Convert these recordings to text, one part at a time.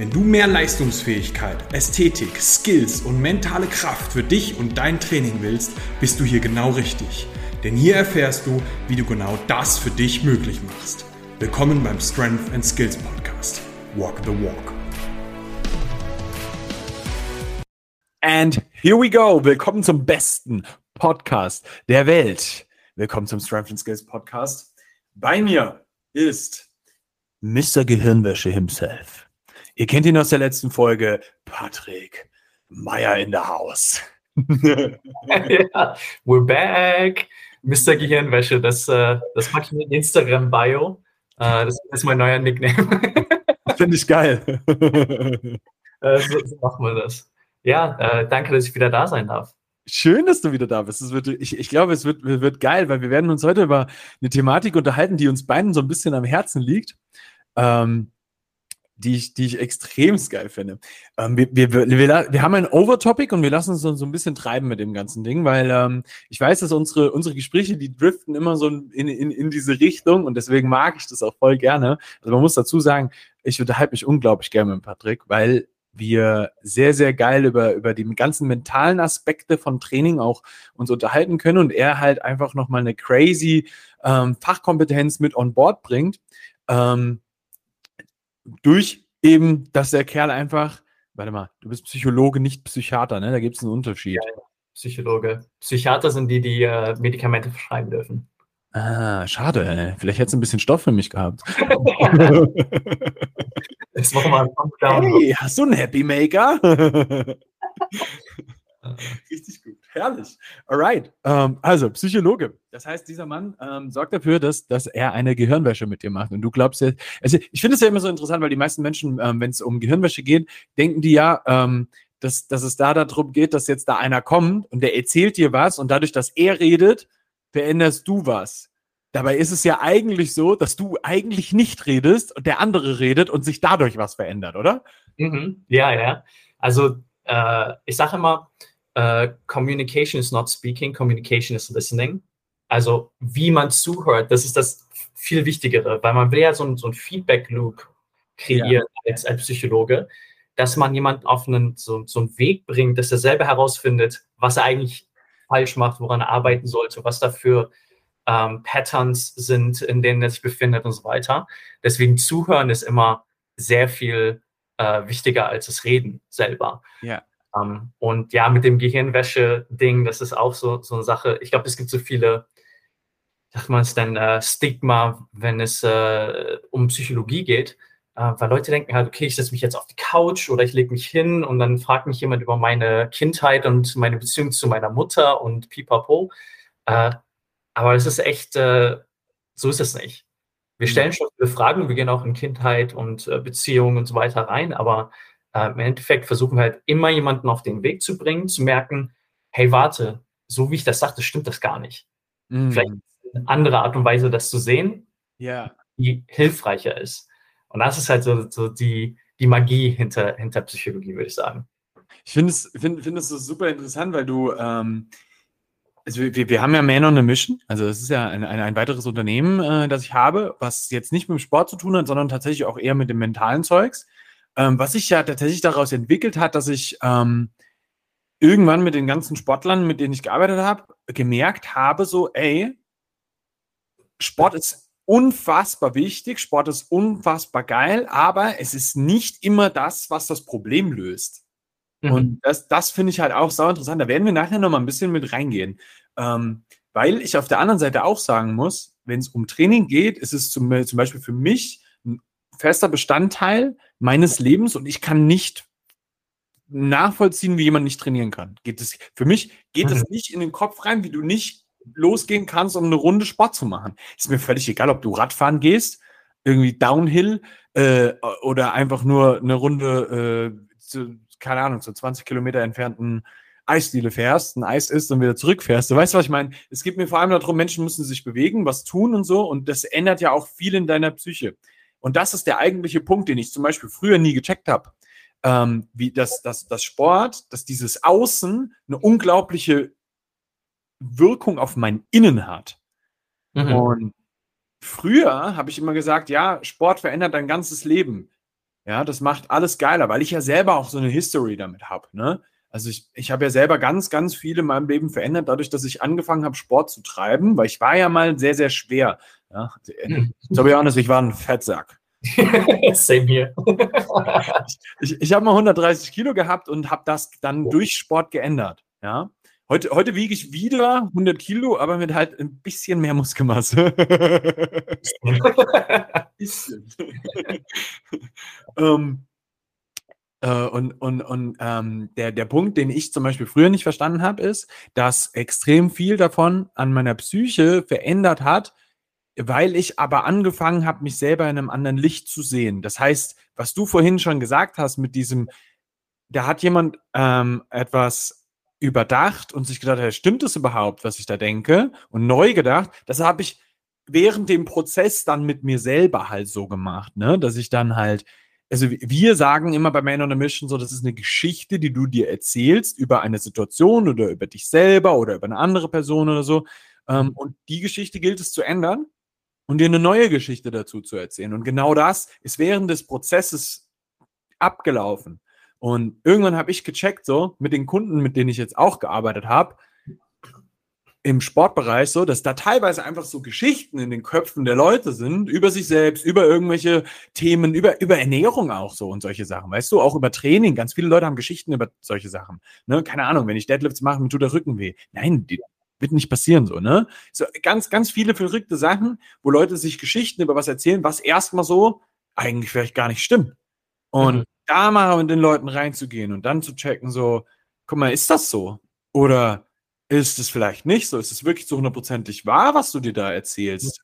Wenn du mehr Leistungsfähigkeit, Ästhetik, Skills und mentale Kraft für dich und dein Training willst, bist du hier genau richtig. Denn hier erfährst du, wie du genau das für dich möglich machst. Willkommen beim Strength and Skills Podcast. Walk the Walk. And here we go. Willkommen zum besten Podcast der Welt. Willkommen zum Strength and Skills Podcast. Bei mir ist Mr. Gehirnwäsche himself. Ihr kennt ihn aus der letzten Folge, Patrick Meyer in der Haus. ja, we're back. Mr. Gehirnwäsche, das, äh, das mache ich mit Instagram-Bio. Äh, das ist mein neuer Nickname. Finde ich geil. Äh, so, so machen wir das. Ja, danke, dass ich wieder da sein darf. Schön, dass du wieder da bist. Wird, ich, ich glaube, es wird, wird geil, weil wir werden uns heute über eine Thematik unterhalten, die uns beiden so ein bisschen am Herzen liegt. Ähm, die ich, die ich extrem geil finde. Ähm, wir, wir, wir, wir haben ein Overtopic und wir lassen uns so, ein bisschen treiben mit dem ganzen Ding, weil ähm, ich weiß, dass unsere, unsere Gespräche, die driften immer so in, in, in diese Richtung und deswegen mag ich das auch voll gerne. Also man muss dazu sagen, ich unterhalte mich unglaublich gerne mit Patrick, weil wir sehr, sehr geil über, über die ganzen mentalen Aspekte von Training auch uns unterhalten können und er halt einfach nochmal eine crazy ähm, Fachkompetenz mit on board bringt. Ähm, durch eben, dass der Kerl einfach, warte mal, du bist Psychologe, nicht Psychiater, ne? Da gibt es einen Unterschied. Ja, Psychologe. Psychiater sind die, die äh, Medikamente verschreiben dürfen. Ah, schade. Ey. Vielleicht hättest du ein bisschen Stoff für mich gehabt. Jetzt machen wir einen Hey, hast du einen Happy Maker? Richtig gut. Herrlich. Alright. Ähm, also, Psychologe. Das heißt, dieser Mann ähm, sorgt dafür, dass, dass er eine Gehirnwäsche mit dir macht. Und du glaubst ja, also ich finde es ja immer so interessant, weil die meisten Menschen, ähm, wenn es um Gehirnwäsche geht, denken die ja, ähm, dass, dass es da darum geht, dass jetzt da einer kommt und der erzählt dir was und dadurch, dass er redet, veränderst du was. Dabei ist es ja eigentlich so, dass du eigentlich nicht redest und der andere redet und sich dadurch was verändert, oder? Mhm. Ja, ja. Also äh, ich sage immer, äh, Communication is not speaking, Communication is listening. Also wie man zuhört, das ist das viel Wichtigere, weil man will ja so, ein, so ein Feedback-Loop kreieren ja. als, als Psychologe, dass man jemanden auf einen, so, so einen Weg bringt, dass er selber herausfindet, was er eigentlich falsch macht, woran er arbeiten sollte, was dafür ähm, Patterns sind, in denen er sich befindet und so weiter. Deswegen zuhören ist immer sehr viel äh, wichtiger als das Reden selber. Ja. Ähm, und ja, mit dem Gehirnwäsche-Ding, das ist auch so, so eine Sache. Ich glaube, es gibt so viele, sagt man es denn, äh, Stigma, wenn es äh, um Psychologie geht. Äh, weil Leute denken halt, okay, ich setze mich jetzt auf die Couch oder ich lege mich hin und dann fragt mich jemand über meine Kindheit und meine Beziehung zu meiner Mutter und pipapo. Äh, aber es ist echt, äh, so ist es nicht. Wir mhm. stellen schon viele Fragen, wir gehen auch in Kindheit und äh, Beziehungen und so weiter rein, aber äh, im Endeffekt versuchen wir halt immer jemanden auf den Weg zu bringen, zu merken, hey, warte, so wie ich das sagte, stimmt das gar nicht. Mhm. Vielleicht eine andere Art und Weise, das zu sehen, ja. die hilfreicher ist. Und das ist halt so, so die, die Magie hinter, hinter Psychologie, würde ich sagen. Ich finde es, find, find es so super interessant, weil du, ähm, also wir, wir haben ja Man on a Mission, also es ist ja ein, ein, ein weiteres Unternehmen, äh, das ich habe, was jetzt nicht mit dem Sport zu tun hat, sondern tatsächlich auch eher mit dem mentalen Zeugs. Ähm, was sich ja tatsächlich daraus entwickelt hat, dass ich ähm, irgendwann mit den ganzen Sportlern, mit denen ich gearbeitet habe, gemerkt habe, so, ey, Sport ist unfassbar wichtig, Sport ist unfassbar geil, aber es ist nicht immer das, was das Problem löst. Mhm. Und das, das finde ich halt auch sau interessant. Da werden wir nachher noch mal ein bisschen mit reingehen. Ähm, weil ich auf der anderen Seite auch sagen muss, wenn es um Training geht, ist es zum, zum Beispiel für mich ein fester Bestandteil meines Lebens und ich kann nicht nachvollziehen, wie jemand nicht trainieren kann. Geht es, für mich geht es mhm. nicht in den Kopf rein, wie du nicht losgehen kannst, um eine Runde Sport zu machen. Ist mir völlig egal, ob du Radfahren gehst, irgendwie Downhill äh, oder einfach nur eine Runde, äh, zu, keine Ahnung, zu 20 Kilometer entfernten Eisdiele fährst, ein Eis isst und wieder zurückfährst. Du weißt, was ich meine? Es geht mir vor allem darum, Menschen müssen sich bewegen, was tun und so. Und das ändert ja auch viel in deiner Psyche. Und das ist der eigentliche Punkt, den ich zum Beispiel früher nie gecheckt habe. Ähm, wie das, das, das Sport, dass dieses Außen eine unglaubliche Wirkung auf mein Innen hat. Mhm. Und früher habe ich immer gesagt, ja, Sport verändert dein ganzes Leben. Ja, das macht alles geiler, weil ich ja selber auch so eine History damit habe. Ne? Also ich, ich habe ja selber ganz, ganz viel in meinem Leben verändert, dadurch, dass ich angefangen habe, Sport zu treiben, weil ich war ja mal sehr, sehr schwer. Ja, to be honest, ich war ein Fettsack. Same here. ich ich habe mal 130 Kilo gehabt und habe das dann oh. durch Sport geändert. Ja. Heute, heute wiege ich wieder 100 Kilo, aber mit halt ein bisschen mehr Muskelmasse. ähm, äh, und und, und ähm, der, der Punkt, den ich zum Beispiel früher nicht verstanden habe, ist, dass extrem viel davon an meiner Psyche verändert hat, weil ich aber angefangen habe, mich selber in einem anderen Licht zu sehen. Das heißt, was du vorhin schon gesagt hast mit diesem, da hat jemand ähm, etwas überdacht und sich gedacht, hey, stimmt das überhaupt, was ich da denke? Und neu gedacht, das habe ich während dem Prozess dann mit mir selber halt so gemacht, ne? Dass ich dann halt also wir sagen immer bei Man on a Mission so, das ist eine Geschichte, die du dir erzählst über eine Situation oder über dich selber oder über eine andere Person oder so. Ähm, mhm. und die Geschichte gilt es zu ändern und dir eine neue Geschichte dazu zu erzählen. Und genau das ist während des Prozesses abgelaufen. Und irgendwann habe ich gecheckt, so mit den Kunden, mit denen ich jetzt auch gearbeitet habe, im Sportbereich so, dass da teilweise einfach so Geschichten in den Köpfen der Leute sind, über sich selbst, über irgendwelche Themen, über, über Ernährung auch so und solche Sachen. Weißt du, auch über Training. Ganz viele Leute haben Geschichten über solche Sachen. Ne? Keine Ahnung, wenn ich Deadlifts mache, mir tut der Rücken weh. Nein, die, wird nicht passieren so, ne? So ganz, ganz viele verrückte Sachen, wo Leute sich Geschichten über was erzählen, was erstmal so eigentlich vielleicht gar nicht stimmt. Und mhm. da mal mit den Leuten reinzugehen und dann zu checken, so, guck mal, ist das so? Oder ist es vielleicht nicht so? Ist es wirklich so hundertprozentig wahr, was du dir da erzählst?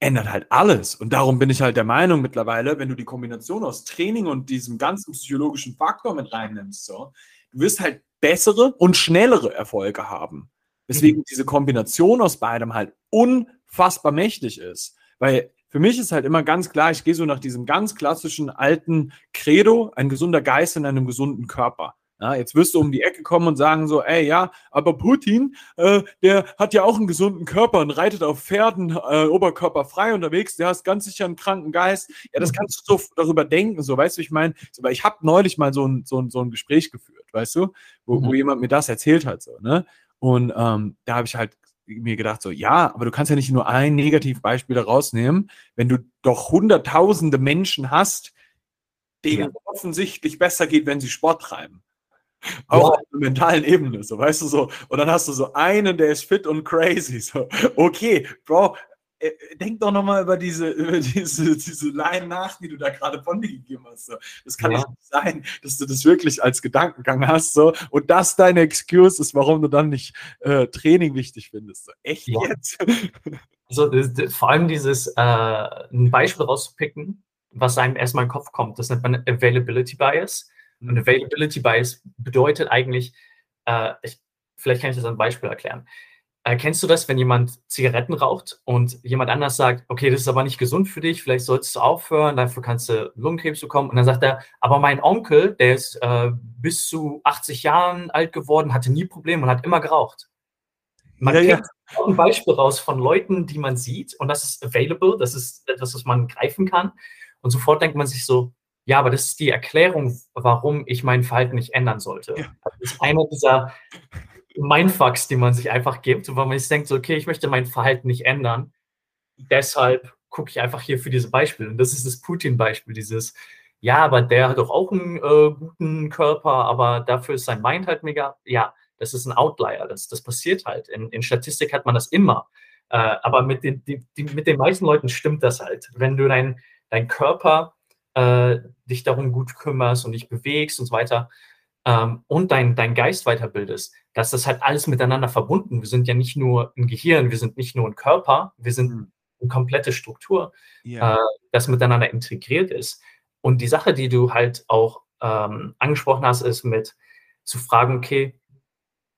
Ändert halt alles. Und darum bin ich halt der Meinung mittlerweile, wenn du die Kombination aus Training und diesem ganzen psychologischen Faktor mit reinnimmst, so, du wirst halt bessere und schnellere Erfolge haben. Deswegen mhm. diese Kombination aus beidem halt unfassbar mächtig ist. Weil für mich ist halt immer ganz klar, ich gehe so nach diesem ganz klassischen alten Credo, ein gesunder Geist in einem gesunden Körper. Ja, jetzt wirst du um die Ecke kommen und sagen so, ey, ja, aber Putin, äh, der hat ja auch einen gesunden Körper und reitet auf Pferden äh, oberkörperfrei unterwegs, der hat ganz sicher einen kranken Geist. Ja, das kannst du so darüber denken, so, weißt du, ich meine, so, weil ich habe neulich mal so ein, so, ein, so ein Gespräch geführt, weißt du, wo, mhm. wo jemand mir das erzählt hat, so, ne? Und ähm, da habe ich halt mir gedacht, so, ja, aber du kannst ja nicht nur ein Negativbeispiel da rausnehmen, wenn du doch hunderttausende Menschen hast, denen ja. offensichtlich besser geht, wenn sie Sport treiben. Auch ja. auf der mentalen Ebene, so weißt du so. Und dann hast du so einen, der ist fit und crazy. So, okay, Bro, äh, denk doch nochmal über diese, über diese, diese Line nach, die du da gerade von dir gegeben hast. So. Das kann ja. nicht sein, dass du das wirklich als Gedankengang hast. So. Und das deine Excuse ist, warum du dann nicht äh, Training wichtig findest. So. Echt ja. jetzt? Also, das, das, vor allem dieses, äh, ein Beispiel rauszupicken, was einem erstmal in den Kopf kommt, das nennt man Availability Bias. Und mhm. Availability Bias bedeutet eigentlich, äh, ich, vielleicht kann ich das an einem Beispiel erklären. Äh, kennst du das, wenn jemand Zigaretten raucht und jemand anders sagt, okay, das ist aber nicht gesund für dich, vielleicht solltest du aufhören, dafür kannst du Lungenkrebs bekommen. Und dann sagt er, aber mein Onkel, der ist äh, bis zu 80 Jahren alt geworden, hatte nie Probleme und hat immer geraucht. Man ja, kennt ja. ein Beispiel raus von Leuten, die man sieht und das ist available, das ist etwas, was man greifen kann. Und sofort denkt man sich so, ja, aber das ist die Erklärung, warum ich mein Verhalten nicht ändern sollte. Ja. Das ist einer dieser Mindfucks, die man sich einfach gibt, weil man sich denkt, so, okay, ich möchte mein Verhalten nicht ändern. Deshalb gucke ich einfach hier für diese Beispiele. Und das ist das Putin-Beispiel, dieses, ja, aber der hat doch auch einen äh, guten Körper, aber dafür ist sein Mind halt mega. Ja, das ist ein Outlier. Das, das passiert halt. In, in Statistik hat man das immer. Äh, aber mit den, die, die, mit den meisten Leuten stimmt das halt. Wenn du dein, dein Körper äh, dich darum gut kümmerst und dich bewegst und so weiter ähm, und dein, dein Geist weiterbildest, dass das halt alles miteinander verbunden. Wir sind ja nicht nur ein Gehirn, wir sind nicht nur ein Körper, wir sind mhm. eine komplette Struktur, ja. äh, das miteinander integriert ist. Und die Sache, die du halt auch ähm, angesprochen hast, ist mit zu fragen, okay,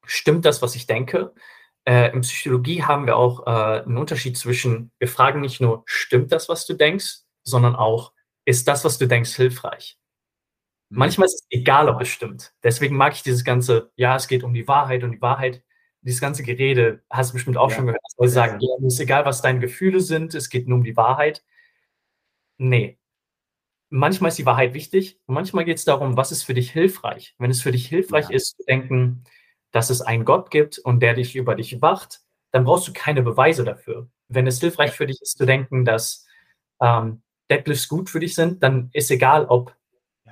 stimmt das, was ich denke? Äh, in Psychologie haben wir auch äh, einen Unterschied zwischen, wir fragen nicht nur, stimmt das, was du denkst, sondern auch, ist das, was du denkst, hilfreich? Mhm. Manchmal ist es egal, ob es stimmt. Deswegen mag ich dieses ganze, ja, es geht um die Wahrheit und die Wahrheit, dieses ganze Gerede, hast du bestimmt auch ja. schon gehört, dass Leute sagen, ja, es ist egal, was deine Gefühle sind, es geht nur um die Wahrheit. Nee. Manchmal ist die Wahrheit wichtig und manchmal geht es darum, was ist für dich hilfreich. Wenn es für dich hilfreich ja. ist, zu denken, dass es einen Gott gibt und der dich über dich wacht, dann brauchst du keine Beweise dafür. Wenn es hilfreich für dich ist, zu denken, dass ähm, Deadlifts gut für dich sind, dann ist egal, ob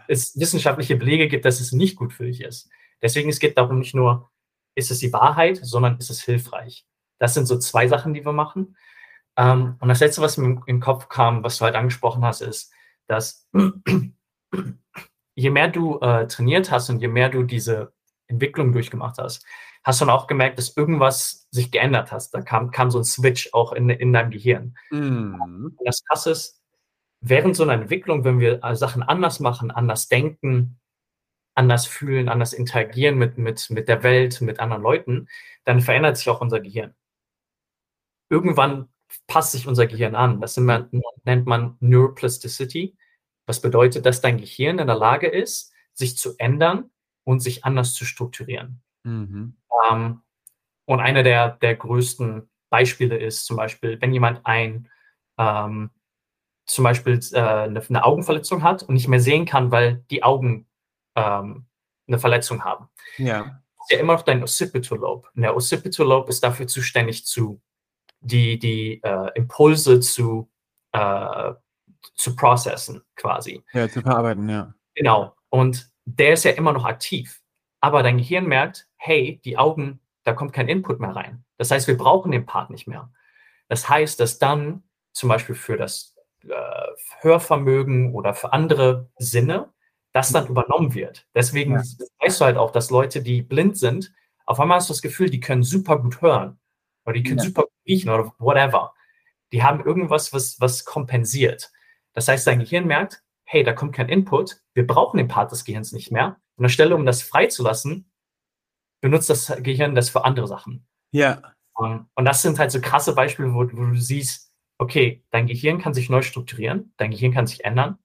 es wissenschaftliche Belege gibt, dass es nicht gut für dich ist. Deswegen es geht darum nicht nur, ist es die Wahrheit, sondern ist es hilfreich. Das sind so zwei Sachen, die wir machen. Ähm, und das Letzte, was mir in den Kopf kam, was du halt angesprochen hast, ist, dass je mehr du äh, trainiert hast und je mehr du diese Entwicklung durchgemacht hast, hast du dann auch gemerkt, dass irgendwas sich geändert hat. Da kam, kam so ein Switch auch in, in deinem Gehirn. Mm. Das Krasse ist, während so einer Entwicklung, wenn wir äh, Sachen anders machen, anders denken, anders fühlen, anders interagieren mit, mit, mit der Welt, mit anderen Leuten, dann verändert sich auch unser Gehirn. Irgendwann passt sich unser Gehirn an. Das nennt man Neuroplasticity. Was bedeutet, dass dein Gehirn in der Lage ist, sich zu ändern und sich anders zu strukturieren. Mhm. Ähm, und einer der, der größten Beispiele ist zum Beispiel, wenn jemand ein ähm, zum Beispiel äh, eine, eine, Augenverletzung hat und nicht mehr sehen kann, weil die Augen ähm, eine Verletzung haben. Ja. Ist ja immer noch dein Occipital Lobe. Und der Occipital Lobe ist dafür zuständig, zu die, die äh, Impulse zu, äh, zu processen, quasi. Ja, zu verarbeiten, ja. Genau. Und der ist ja immer noch aktiv. Aber dein Gehirn merkt, hey, die Augen, da kommt kein Input mehr rein. Das heißt, wir brauchen den Part nicht mehr. Das heißt, dass dann zum Beispiel für das Hörvermögen oder für andere Sinne, das dann übernommen wird. Deswegen ja. weißt du halt auch, dass Leute, die blind sind, auf einmal hast du das Gefühl, die können super gut hören oder die können ja. super gut riechen oder whatever. Die haben irgendwas, was, was kompensiert. Das heißt, dein Gehirn merkt, hey, da kommt kein Input, wir brauchen den Part des Gehirns nicht mehr. Und anstelle, um das freizulassen, benutzt das Gehirn das für andere Sachen. Ja. Und, und das sind halt so krasse Beispiele, wo, wo du siehst, okay, dein Gehirn kann sich neu strukturieren, dein Gehirn kann sich ändern.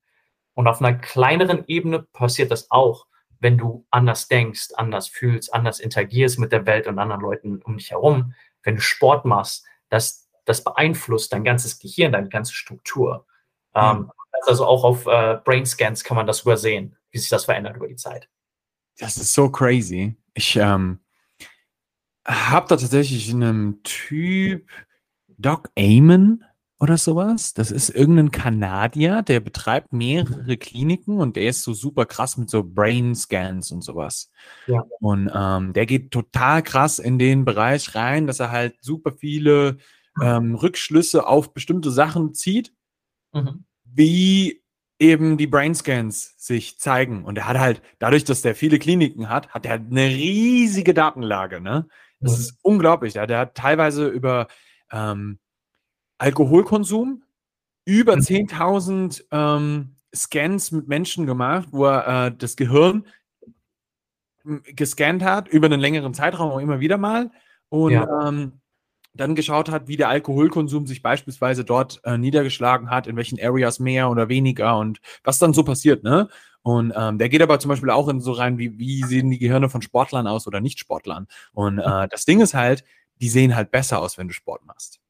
Und auf einer kleineren Ebene passiert das auch, wenn du anders denkst, anders fühlst, anders interagierst mit der Welt und anderen Leuten um dich herum. Wenn du Sport machst, das, das beeinflusst dein ganzes Gehirn, deine ganze Struktur. Mhm. Ähm, also auch auf äh, Brain Scans kann man das übersehen, wie sich das verändert über die Zeit. Das ist so crazy. Ich ähm, habe da tatsächlich einen Typ, Doc Amon, oder sowas. Das ist irgendein Kanadier, der betreibt mehrere Kliniken und der ist so super krass mit so Brain Scans und sowas. Ja. Und ähm, der geht total krass in den Bereich rein, dass er halt super viele ähm, Rückschlüsse auf bestimmte Sachen zieht, mhm. wie eben die Brain Scans sich zeigen. Und er hat halt, dadurch, dass der viele Kliniken hat, hat er eine riesige Datenlage. Ne? Das mhm. ist unglaublich. Ja? Der hat teilweise über ähm, Alkoholkonsum, über 10.000 mhm. ähm, Scans mit Menschen gemacht, wo er äh, das Gehirn gescannt hat über einen längeren Zeitraum auch immer wieder mal und ja. ähm, dann geschaut hat, wie der Alkoholkonsum sich beispielsweise dort äh, niedergeschlagen hat, in welchen Areas mehr oder weniger und was dann so passiert, ne? Und ähm, der geht aber zum Beispiel auch in so rein, wie, wie sehen die Gehirne von Sportlern aus oder Nicht-Sportlern. Und äh, das Ding ist halt, die sehen halt besser aus, wenn du Sport machst.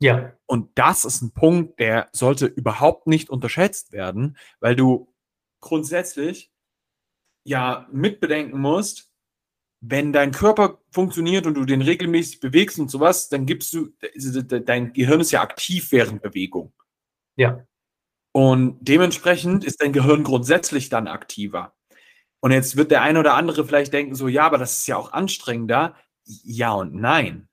Ja. Und das ist ein Punkt, der sollte überhaupt nicht unterschätzt werden, weil du grundsätzlich ja mitbedenken musst, wenn dein Körper funktioniert und du den regelmäßig bewegst und sowas, dann gibst du, dein Gehirn ist ja aktiv während Bewegung. Ja. Und dementsprechend ist dein Gehirn grundsätzlich dann aktiver. Und jetzt wird der eine oder andere vielleicht denken, so, ja, aber das ist ja auch anstrengender. Ja und nein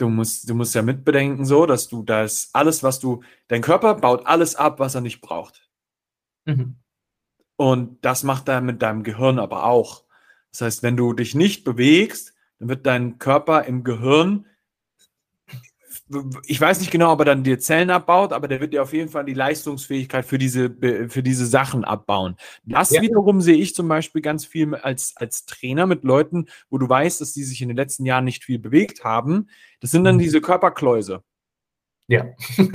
du musst, du musst ja mitbedenken, so, dass du das alles, was du, dein Körper baut alles ab, was er nicht braucht. Mhm. Und das macht er mit deinem Gehirn aber auch. Das heißt, wenn du dich nicht bewegst, dann wird dein Körper im Gehirn ich weiß nicht genau, ob er dann die Zellen abbaut, aber der wird dir auf jeden Fall die Leistungsfähigkeit für diese, für diese Sachen abbauen. Das ja. wiederum sehe ich zum Beispiel ganz viel als, als Trainer mit Leuten, wo du weißt, dass die sich in den letzten Jahren nicht viel bewegt haben. Das sind dann mhm. diese Körperkläuse. Ja.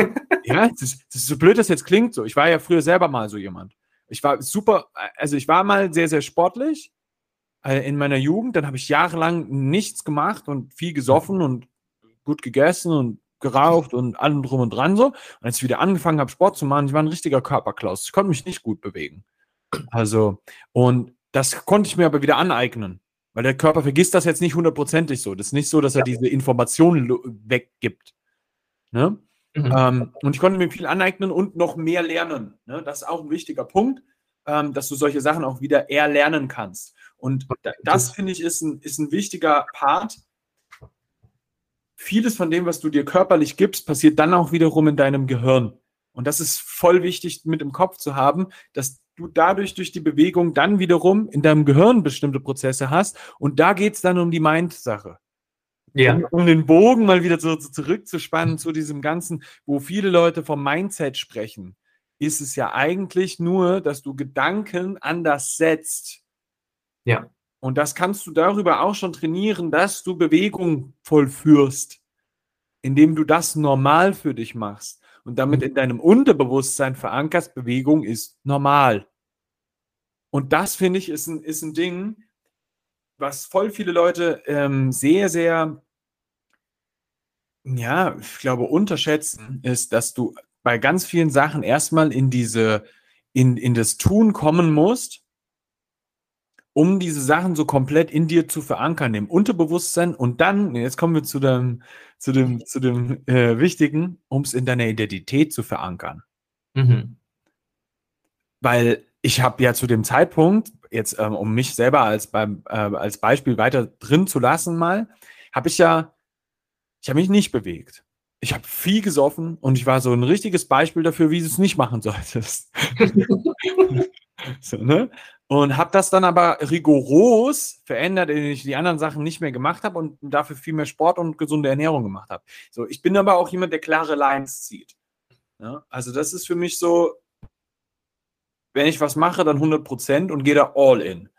ja, das ist, das ist so blöd, das jetzt klingt so. Ich war ja früher selber mal so jemand. Ich war super, also ich war mal sehr, sehr sportlich äh, in meiner Jugend. Dann habe ich jahrelang nichts gemacht und viel gesoffen und gut gegessen und geraucht und allem drum und dran so. Und als ich wieder angefangen habe, Sport zu machen, ich war ein richtiger Körperklaus. Ich konnte mich nicht gut bewegen. Also, und das konnte ich mir aber wieder aneignen. Weil der Körper vergisst das jetzt nicht hundertprozentig so. Das ist nicht so, dass er ja. diese Informationen weggibt. Ne? Mhm. Ähm, und ich konnte mir viel aneignen und noch mehr lernen. Ne? Das ist auch ein wichtiger Punkt, ähm, dass du solche Sachen auch wieder erlernen kannst. Und das, finde ich, ist ein, ist ein wichtiger Part, vieles von dem, was du dir körperlich gibst, passiert dann auch wiederum in deinem Gehirn. Und das ist voll wichtig mit im Kopf zu haben, dass du dadurch durch die Bewegung dann wiederum in deinem Gehirn bestimmte Prozesse hast. Und da geht es dann um die Mind-Sache. Ja. Um, den Bogen mal wieder so zurückzuspannen zu diesem Ganzen, wo viele Leute vom Mindset sprechen, ist es ja eigentlich nur, dass du Gedanken anders setzt. Ja. Und das kannst du darüber auch schon trainieren, dass du Bewegung vollführst, indem du das normal für dich machst und damit in deinem Unterbewusstsein verankerst, Bewegung ist normal. Und das, finde ich, ist ein, ist ein Ding, was voll viele Leute ähm, sehr, sehr, ja, ich glaube, unterschätzen, ist, dass du bei ganz vielen Sachen erstmal in diese, in, in das Tun kommen musst um diese Sachen so komplett in dir zu verankern, im Unterbewusstsein und dann, jetzt kommen wir zu dem, zu dem, zu dem äh, Wichtigen, um es in deiner Identität zu verankern. Mhm. Weil ich habe ja zu dem Zeitpunkt, jetzt ähm, um mich selber als, beim, äh, als Beispiel weiter drin zu lassen mal, habe ich ja, ich habe mich nicht bewegt. Ich habe viel gesoffen und ich war so ein richtiges Beispiel dafür, wie du es nicht machen solltest. so, ne? Und habe das dann aber rigoros verändert, indem ich die anderen Sachen nicht mehr gemacht habe und dafür viel mehr Sport und gesunde Ernährung gemacht habe. So, ich bin aber auch jemand, der klare Lines zieht. Ja? Also das ist für mich so, wenn ich was mache, dann 100 Prozent und gehe da all in.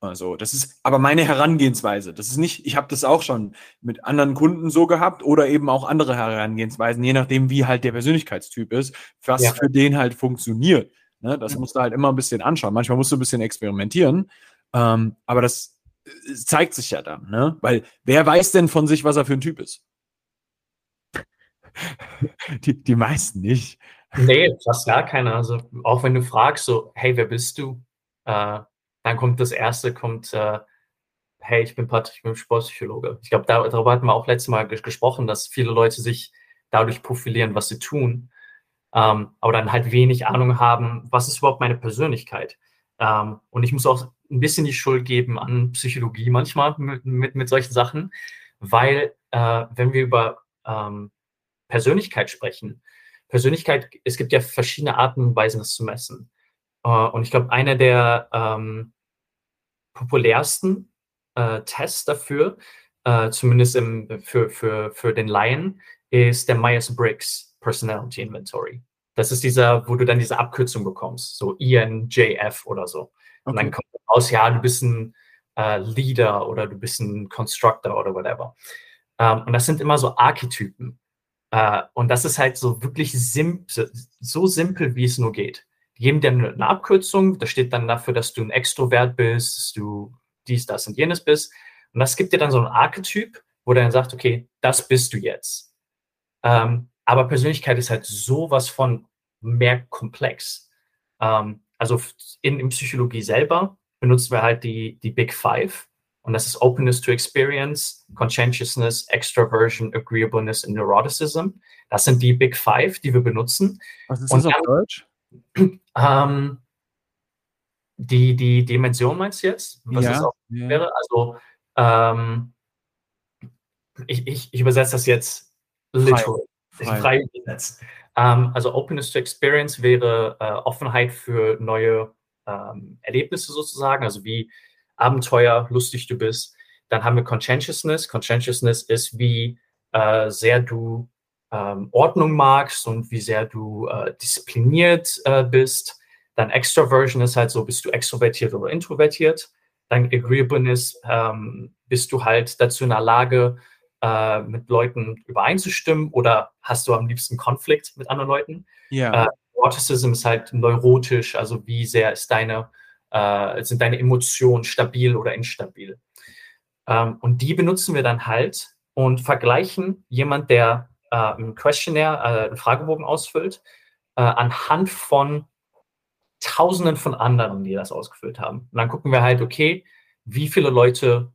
Also, das ist aber meine Herangehensweise. Das ist nicht, ich habe das auch schon mit anderen Kunden so gehabt oder eben auch andere Herangehensweisen, je nachdem, wie halt der Persönlichkeitstyp ist, was ja. für den halt funktioniert. Ne? Das mhm. musst du halt immer ein bisschen anschauen. Manchmal musst du ein bisschen experimentieren, ähm, aber das äh, zeigt sich ja dann, ne? Weil wer weiß denn von sich, was er für ein Typ ist? die, die meisten nicht. Nee, fast gar keiner. Also auch wenn du fragst, so, hey, wer bist du? Äh, dann kommt das erste, kommt, äh, hey, ich bin Patrick, ich bin Sportpsychologe. Ich glaube, da, darüber hatten wir auch letztes Mal gesprochen, dass viele Leute sich dadurch profilieren, was sie tun ähm, aber dann halt wenig Ahnung haben, was ist überhaupt meine Persönlichkeit. Ähm, und ich muss auch ein bisschen die Schuld geben an Psychologie manchmal mit, mit, mit solchen Sachen, weil äh, wenn wir über ähm, Persönlichkeit sprechen, Persönlichkeit, es gibt ja verschiedene Arten und Weisen, das zu messen. Äh, und ich glaube, einer der ähm, populärsten äh, Tests dafür, äh, zumindest im, für, für, für den Laien, ist der Myers-Briggs Personality Inventory. Das ist dieser, wo du dann diese Abkürzung bekommst, so INJF oder so. Okay. Und dann kommt raus, ja, du bist ein äh, Leader oder du bist ein Constructor oder whatever. Ähm, und das sind immer so Archetypen. Äh, und das ist halt so wirklich simpel, so simpel, wie es nur geht. Die geben dir eine, Abkürzung, da steht dann dafür, dass du ein Extrovert bist, dass du dies, das und jenes bist. Und das gibt dir dann so ein Archetyp, wo der dann sagt, okay, das bist du jetzt. Ähm, aber Persönlichkeit ist halt sowas von mehr komplex. Ähm, also in, in Psychologie selber benutzen wir halt die, die Big Five. Und das ist Openness to Experience, Conscientiousness, Extraversion, Agreeableness und Neuroticism. Das sind die Big Five, die wir benutzen. Was ist das und, auf Deutsch? Ähm, die, die Dimension meinst du jetzt? Was ja, das auch ja. wäre? Also ähm, ich, ich, ich übersetze das jetzt literal, frei, übersetzt. Ähm, also Openness to Experience wäre äh, Offenheit für neue ähm, Erlebnisse sozusagen, also wie Abenteuer, lustig du bist. Dann haben wir Conscientiousness. Conscientiousness ist, wie äh, sehr du ähm, Ordnung magst und wie sehr du äh, diszipliniert äh, bist. Dann Extroversion ist halt so, bist du extrovertiert oder introvertiert. Dann Agreeableness ähm, bist du halt dazu in der Lage, äh, mit Leuten übereinzustimmen oder hast du am liebsten Konflikt mit anderen Leuten? Ja. Äh, Autism ist halt neurotisch, also wie sehr ist deine, äh, sind deine Emotionen stabil oder instabil. Ähm, und die benutzen wir dann halt und vergleichen jemand, der äh, ein Questionnaire, äh, einen Fragebogen ausfüllt, äh, anhand von Tausenden von anderen, die das ausgefüllt haben. Und dann gucken wir halt, okay, wie viele Leute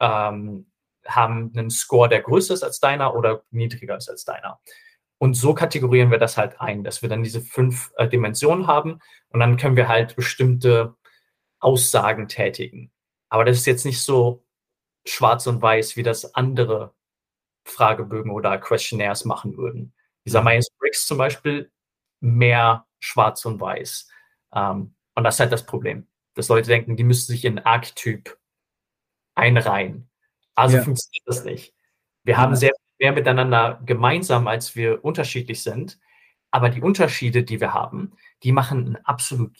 ähm, haben einen Score, der größer ist als deiner oder niedriger ist als deiner. Und so kategorieren wir das halt ein, dass wir dann diese fünf äh, Dimensionen haben und dann können wir halt bestimmte Aussagen tätigen. Aber das ist jetzt nicht so schwarz und weiß, wie das andere Fragebögen oder Questionnaires machen würden. Dieser Myers-Briggs zum Beispiel mehr schwarz und weiß. Ähm, und das ist halt das Problem, dass Leute denken, die müssen sich in Archetyp einreihen. Also ja. funktioniert das nicht. Wir ja. haben sehr viel mehr miteinander gemeinsam, als wir unterschiedlich sind. Aber die Unterschiede, die wir haben, die machen einen absolut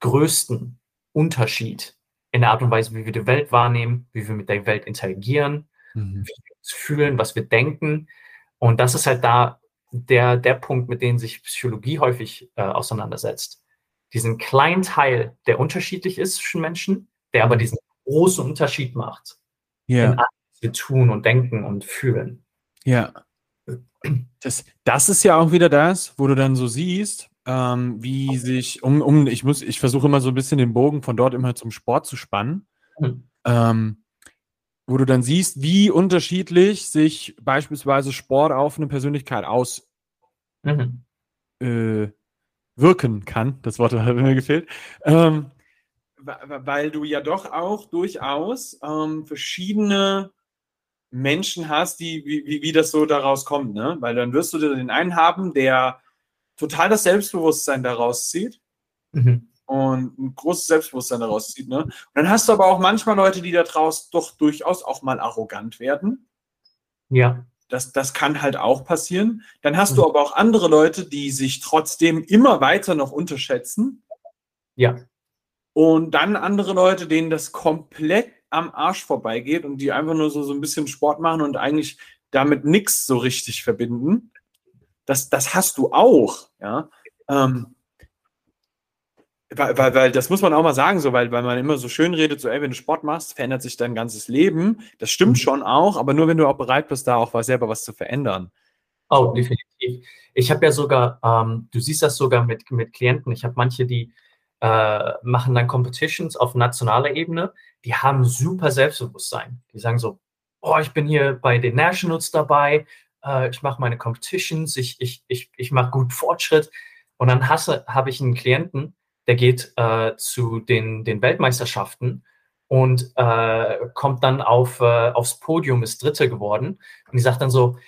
größten Unterschied in der Art und Weise, wie wir die Welt wahrnehmen, wie wir mit der Welt interagieren, mhm. wie wir uns fühlen, was wir denken. Und das ist halt da der, der Punkt, mit dem sich Psychologie häufig äh, auseinandersetzt. Diesen kleinen Teil, der unterschiedlich ist zwischen Menschen, der aber mhm. diesen großen Unterschied macht ja. in allem, was wir tun und denken und fühlen. Ja. Das, das ist ja auch wieder das, wo du dann so siehst, ähm, wie sich, um, um, ich muss, ich versuche immer so ein bisschen den Bogen von dort immer zum Sport zu spannen. Mhm. Ähm, wo du dann siehst, wie unterschiedlich sich beispielsweise Sport auf eine Persönlichkeit auswirken mhm. äh, kann. Das Wort hat mir gefehlt. Ähm, weil du ja doch auch durchaus ähm, verschiedene Menschen hast, die, wie, wie das so daraus kommt, ne? Weil dann wirst du den einen haben, der total das Selbstbewusstsein daraus zieht mhm. und ein großes Selbstbewusstsein daraus zieht, ne? Und dann hast du aber auch manchmal Leute, die daraus doch durchaus auch mal arrogant werden. Ja. Das, das kann halt auch passieren. Dann hast mhm. du aber auch andere Leute, die sich trotzdem immer weiter noch unterschätzen. Ja. Und dann andere Leute, denen das komplett am Arsch vorbeigeht und die einfach nur so, so ein bisschen Sport machen und eigentlich damit nichts so richtig verbinden. Das, das hast du auch, ja. Ähm, weil, weil, weil, das muss man auch mal sagen, so, weil, weil man immer so schön redet, so, ey, wenn du Sport machst, verändert sich dein ganzes Leben. Das stimmt mhm. schon auch, aber nur wenn du auch bereit bist, da auch was, selber was zu verändern. Oh, definitiv. Ich habe ja sogar, ähm, du siehst das sogar mit, mit Klienten. Ich habe manche, die äh, machen dann Competitions auf nationaler Ebene, die haben super Selbstbewusstsein. Die sagen so, oh, ich bin hier bei den Nationals dabei, äh, ich mache meine Competitions, ich, ich, ich, ich mache gut Fortschritt. Und dann habe ich einen Klienten, der geht äh, zu den, den Weltmeisterschaften und äh, kommt dann auf, äh, aufs Podium, ist Dritte geworden. Und die sagt dann so,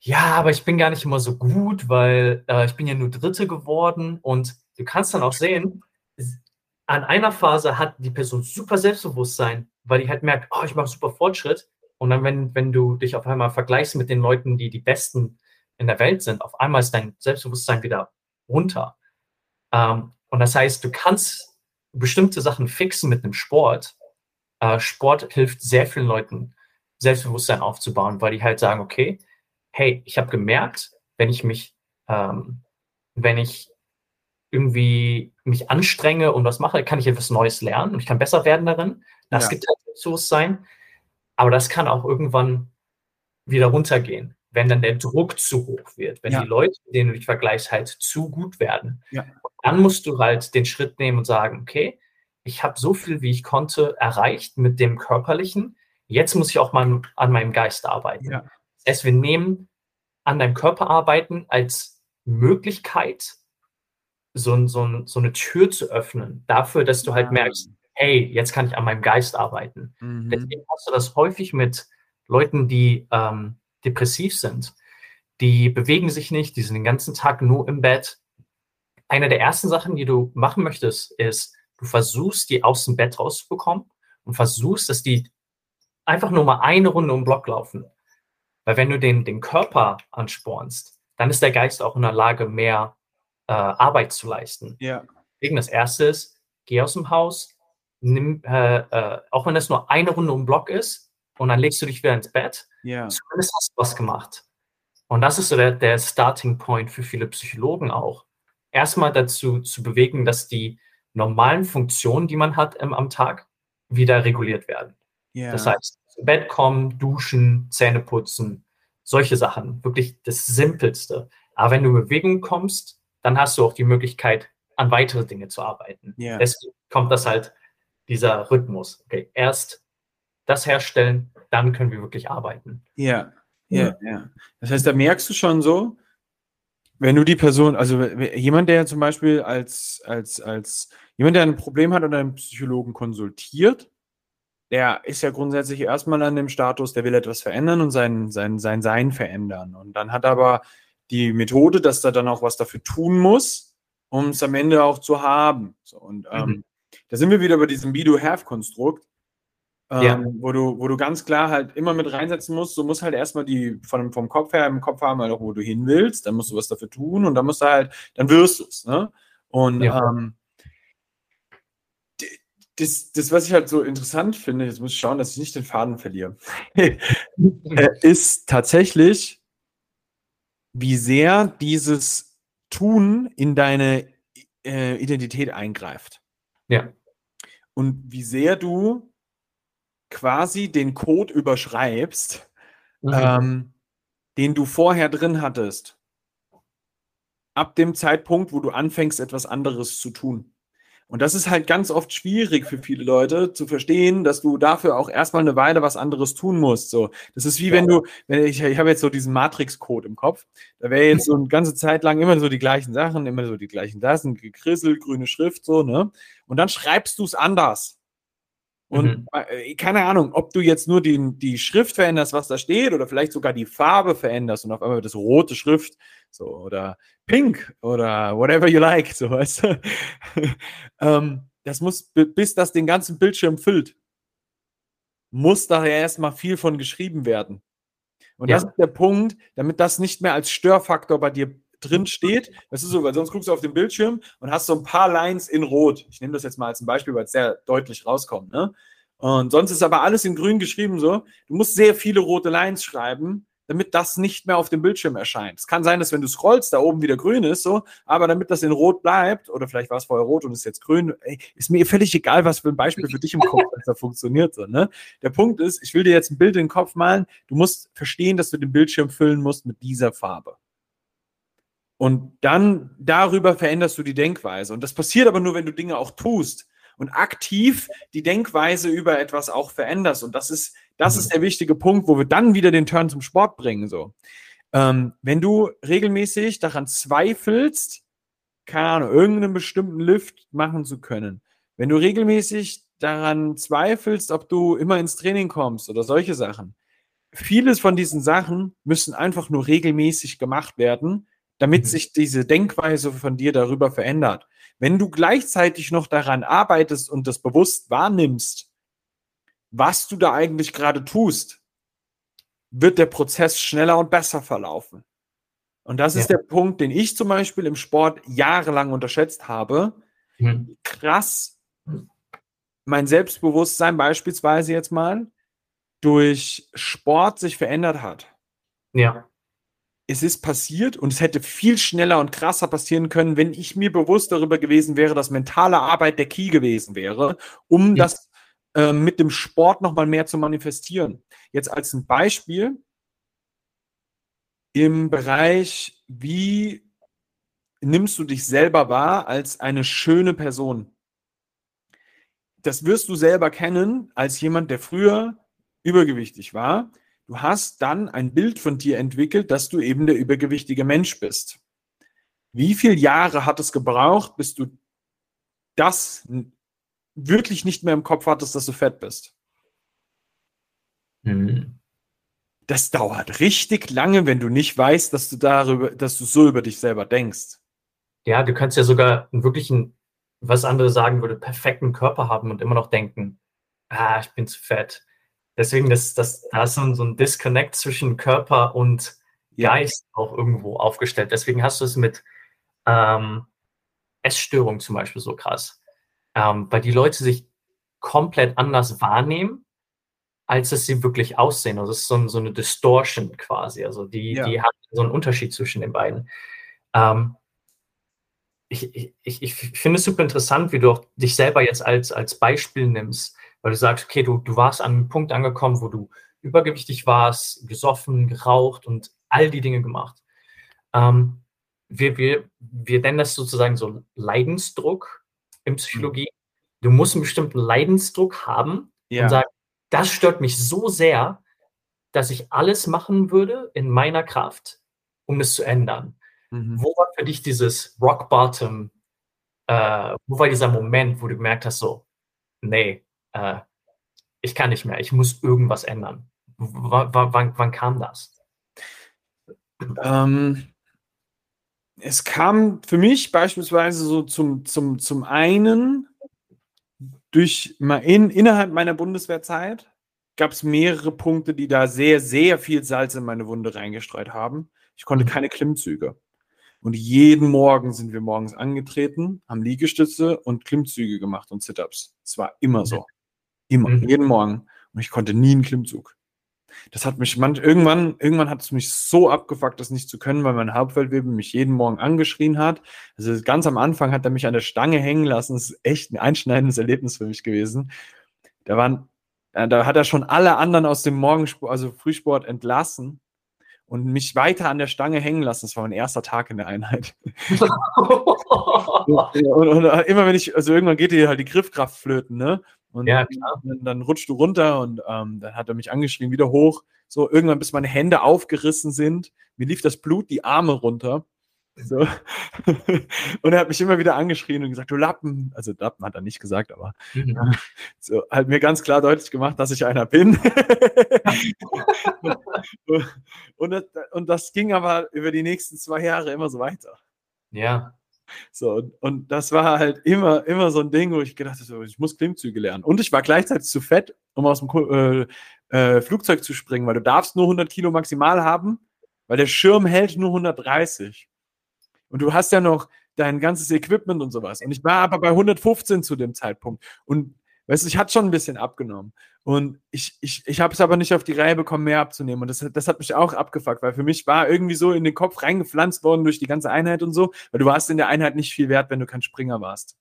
ja, aber ich bin gar nicht immer so gut, weil äh, ich bin ja nur Dritte geworden. Und du kannst dann auch sehen, an einer Phase hat die Person super Selbstbewusstsein, weil die halt merkt, oh, ich mache super Fortschritt. Und dann, wenn, wenn du dich auf einmal vergleichst mit den Leuten, die die Besten in der Welt sind, auf einmal ist dein Selbstbewusstsein wieder runter. Ähm, und das heißt, du kannst bestimmte Sachen fixen mit einem Sport. Äh, Sport hilft sehr vielen Leuten, Selbstbewusstsein aufzubauen, weil die halt sagen, okay, hey, ich habe gemerkt, wenn ich mich, ähm, wenn ich irgendwie mich anstrenge und was mache, kann ich etwas Neues lernen und ich kann besser werden darin. Das ja. gibt halt Selbstbewusstsein. Aber das kann auch irgendwann wieder runtergehen, wenn dann der Druck zu hoch wird, wenn ja. die Leute, mit denen du dich vergleichst, halt zu gut werden. Ja. Dann musst du halt den Schritt nehmen und sagen, okay, ich habe so viel, wie ich konnte, erreicht mit dem Körperlichen. Jetzt muss ich auch mal an meinem Geist arbeiten. Ja. Das heißt, wir nehmen an deinem Körper arbeiten als Möglichkeit, so, so, so eine Tür zu öffnen, dafür, dass du halt merkst, hey, jetzt kann ich an meinem Geist arbeiten. Mhm. Deswegen hast du das häufig mit Leuten, die ähm, depressiv sind, die bewegen sich nicht, die sind den ganzen Tag nur im Bett. Eine der ersten Sachen, die du machen möchtest, ist, du versuchst, die aus dem Bett rauszubekommen und versuchst, dass die einfach nur mal eine Runde um den Block laufen. Weil wenn du den, den Körper anspornst, dann ist der Geist auch in der Lage, mehr äh, Arbeit zu leisten. Ja. Deswegen das erste ist, geh aus dem Haus, nimm, äh, äh, auch wenn das nur eine Runde um den Block ist, und dann legst du dich wieder ins Bett. Ja. Zumindest hast du was gemacht. Und das ist so der, der Starting Point für viele Psychologen auch. Erstmal dazu zu bewegen, dass die normalen Funktionen, die man hat im, am Tag, wieder reguliert werden. Ja. Das heißt, ins Bett kommen, duschen, Zähne putzen, solche Sachen. Wirklich das Simpelste. Aber wenn du in Bewegung kommst, dann hast du auch die Möglichkeit, an weitere Dinge zu arbeiten. Ja. Deswegen kommt das halt, dieser Rhythmus. Okay, erst das herstellen, dann können wir wirklich arbeiten. Ja, ja, ja. Das heißt, da merkst du schon so, wenn du die Person, also jemand, der zum Beispiel als, als, als jemand, der ein Problem hat und einen Psychologen konsultiert, der ist ja grundsätzlich erstmal an dem Status, der will etwas verändern und sein, sein, sein Sein verändern. Und dann hat aber die Methode, dass er dann auch was dafür tun muss, um es am Ende auch zu haben. So, und ähm, Mhm. da sind wir wieder bei diesem Be-Do-Have-Konstrukt, ähm, Ja. wo, du, wo du ganz klar halt immer mit reinsetzen musst. Du musst halt erstmal die von, vom Kopf her im Kopf haben, halt auch, wo du hin willst. Dann musst du was dafür tun und dann musst du halt, dann wirst du es. Ne? Und Ja. ähm, das, das, was ich halt so interessant finde, jetzt muss ich schauen, dass ich nicht den Faden verliere, äh, ist tatsächlich, wie sehr dieses Tun in deine äh, Identität eingreift. Ja. Und wie sehr du quasi den Code überschreibst, Mhm. ähm, den du vorher drin hattest. Ab dem Zeitpunkt, wo du anfängst, etwas anderes zu tun. Und das ist halt ganz oft schwierig für viele Leute zu verstehen, dass du dafür auch erstmal eine Weile was anderes tun musst. So, das ist wie wenn du, wenn ich, ich habe jetzt so diesen Matrix-Code im Kopf, da wäre jetzt so eine ganze Zeit lang immer so die gleichen Sachen, immer so die gleichen Sachen, gekrissel, grüne Schrift, so, ne? Und dann schreibst du es anders. Und Mhm. äh, keine Ahnung, ob du jetzt nur die, die Schrift veränderst, was da steht, oder vielleicht sogar die Farbe veränderst und auf einmal wird das rote Schrift, so, oder pink, oder whatever you like, so, weißt du. ähm, das muss, bi- bis das den ganzen Bildschirm füllt, muss da ja erstmal viel von geschrieben werden. Und Ja. das ist der Punkt, damit das nicht mehr als Störfaktor bei dir drin steht. Das ist so, weil sonst guckst du auf den Bildschirm und hast so ein paar Lines in Rot. Ich nehme das jetzt mal als ein Beispiel, weil es sehr deutlich rauskommt. Ne? Und sonst ist aber alles in grün geschrieben so. Du musst sehr viele rote Lines schreiben, damit das nicht mehr auf dem Bildschirm erscheint. Es kann sein, dass wenn du scrollst, da oben wieder grün ist, so, aber damit das in rot bleibt, oder vielleicht war es vorher rot und ist jetzt grün, ey, ist mir völlig egal, was für ein Beispiel für dich im Kopf besser funktioniert. So, ne? Der Punkt ist, ich will dir jetzt ein Bild in den Kopf malen, du musst verstehen, dass du den Bildschirm füllen musst mit dieser Farbe. Und dann darüber veränderst du die Denkweise. Und das passiert aber nur, wenn du Dinge auch tust und aktiv die Denkweise über etwas auch veränderst. Und das ist, das Mhm. ist der wichtige Punkt, wo wir dann wieder den Turn zum Sport bringen. So. Ähm, wenn du regelmäßig daran zweifelst, keine Ahnung, irgendeinen bestimmten Lift machen zu können, wenn du regelmäßig daran zweifelst, ob du immer ins Training kommst oder solche Sachen, vieles von diesen Sachen müssen einfach nur regelmäßig gemacht werden, damit Mhm. sich diese Denkweise von dir darüber verändert. Wenn du gleichzeitig noch daran arbeitest und das bewusst wahrnimmst, was du da eigentlich gerade tust, wird der Prozess schneller und besser verlaufen. Und das ist Ja. der Punkt, den ich zum Beispiel im Sport jahrelang unterschätzt habe. Mhm. Krass mein Selbstbewusstsein beispielsweise jetzt mal durch Sport sich verändert hat Ja. es ist passiert und es hätte viel schneller und krasser passieren können, wenn ich mir bewusst darüber gewesen wäre, dass mentale Arbeit der Key gewesen wäre, um Ja. das äh, mit dem Sport nochmal mehr zu manifestieren. Jetzt als ein Beispiel im Bereich, wie nimmst du dich selber wahr als eine schöne Person? Das wirst du selber kennen als jemand, der früher übergewichtig war. Du hast dann ein Bild von dir entwickelt, dass du eben der übergewichtige Mensch bist. Wie viele Jahre hat es gebraucht, bis du das wirklich nicht mehr im Kopf hattest, dass du fett bist? Mhm. das dauert richtig lange, wenn du nicht weißt, dass du darüber, dass du so über dich selber denkst. Ja, du kannst ja sogar einen wirklichen, was andere sagen würde, perfekten Körper haben und immer noch denken, ah, ich bin zu fett. Deswegen, das, das, da ist so ein, so ein Disconnect zwischen Körper und Geist auch irgendwo aufgestellt. Deswegen hast du es mit ähm, Essstörungen zum Beispiel so krass. Ähm, weil die Leute sich komplett anders wahrnehmen, als dass sie wirklich aussehen. Also es ist so, ein, so eine Distortion quasi. Also die, ja. die hat so einen Unterschied zwischen den beiden. Ähm, ich, ich, ich finde es super interessant, wie du auch dich selber jetzt als, als Beispiel nimmst, weil du sagst, okay, du, du warst an einem Punkt angekommen, wo du übergewichtig warst, gesoffen, geraucht und all die Dinge gemacht. Ähm, wir, wir, wir nennen das sozusagen so Leidensdruck in Psychologie. Du musst einen bestimmten Leidensdruck haben ja. und sagen, das stört mich so sehr, dass ich alles machen würde in meiner Kraft, um es zu ändern. Mhm. Wo war für dich dieses Rock Bottom? Äh, wo war dieser Moment, wo du gemerkt hast, so, nee, äh, ich kann nicht mehr, ich muss irgendwas ändern? W wann, wann, kam das? Ähm, es kam für mich beispielsweise so zum, zum, zum einen durch in, innerhalb meiner Bundeswehrzeit gab es mehrere Punkte, die da sehr, sehr viel Salz in meine Wunde reingestreut haben. Ich konnte mhm. keine Klimmzüge. Und jeden Morgen sind wir morgens angetreten, haben Liegestütze und Klimmzüge gemacht und Sit-Ups. Es war immer so. Immer, mhm. jeden Morgen. Und ich konnte nie einen Klimmzug. Das hat mich manch, irgendwann, irgendwann hat es mich so abgefuckt, das nicht zu können, weil mein Hauptfeldwebel mich jeden Morgen angeschrien hat. Also ganz am Anfang hat er mich an der Stange hängen lassen. Das ist echt ein einschneidendes Erlebnis für mich gewesen. Da waren, äh, da hat er schon alle anderen aus dem Morgensport, also Frühsport entlassen und mich weiter an der Stange hängen lassen. Das war mein erster Tag in der Einheit. und, und, und, immer wenn ich, also irgendwann geht dir halt die Griffkraft flöten, ne? Und ja, dann, dann, rutschst du runter und ähm, dann hat er mich angeschrien, wieder hoch. So, irgendwann, bis meine Hände aufgerissen sind. Mir lief das Blut die Arme runter. So. und er hat mich immer wieder angeschrien und gesagt, du Lappen. Also Lappen hat er nicht gesagt, aber mhm. so, hat mir ganz klar deutlich gemacht, dass ich einer bin. und, das, und das ging aber über die nächsten zwei Jahre immer so weiter. Ja. So, und, das war halt immer, immer so ein Ding, wo ich gedacht habe, ich muss Klimmzüge lernen. Und ich war gleichzeitig zu fett, um aus dem äh, äh, Flugzeug zu springen, weil du darfst nur 100 Kilo maximal haben, weil der Schirm hält nur 130. Und du hast ja noch dein ganzes Equipment und sowas. Und ich war aber bei 115 zu dem Zeitpunkt. Und weißt du, ich hatte schon ein bisschen abgenommen. Und ich, ich, ich habe es aber nicht auf die Reihe bekommen, mehr abzunehmen. Und das, das hat mich auch abgefuckt, weil für mich war irgendwie so in den Kopf reingepflanzt worden durch die ganze Einheit und so, weil du warst in der Einheit nicht viel wert, wenn du kein Springer warst.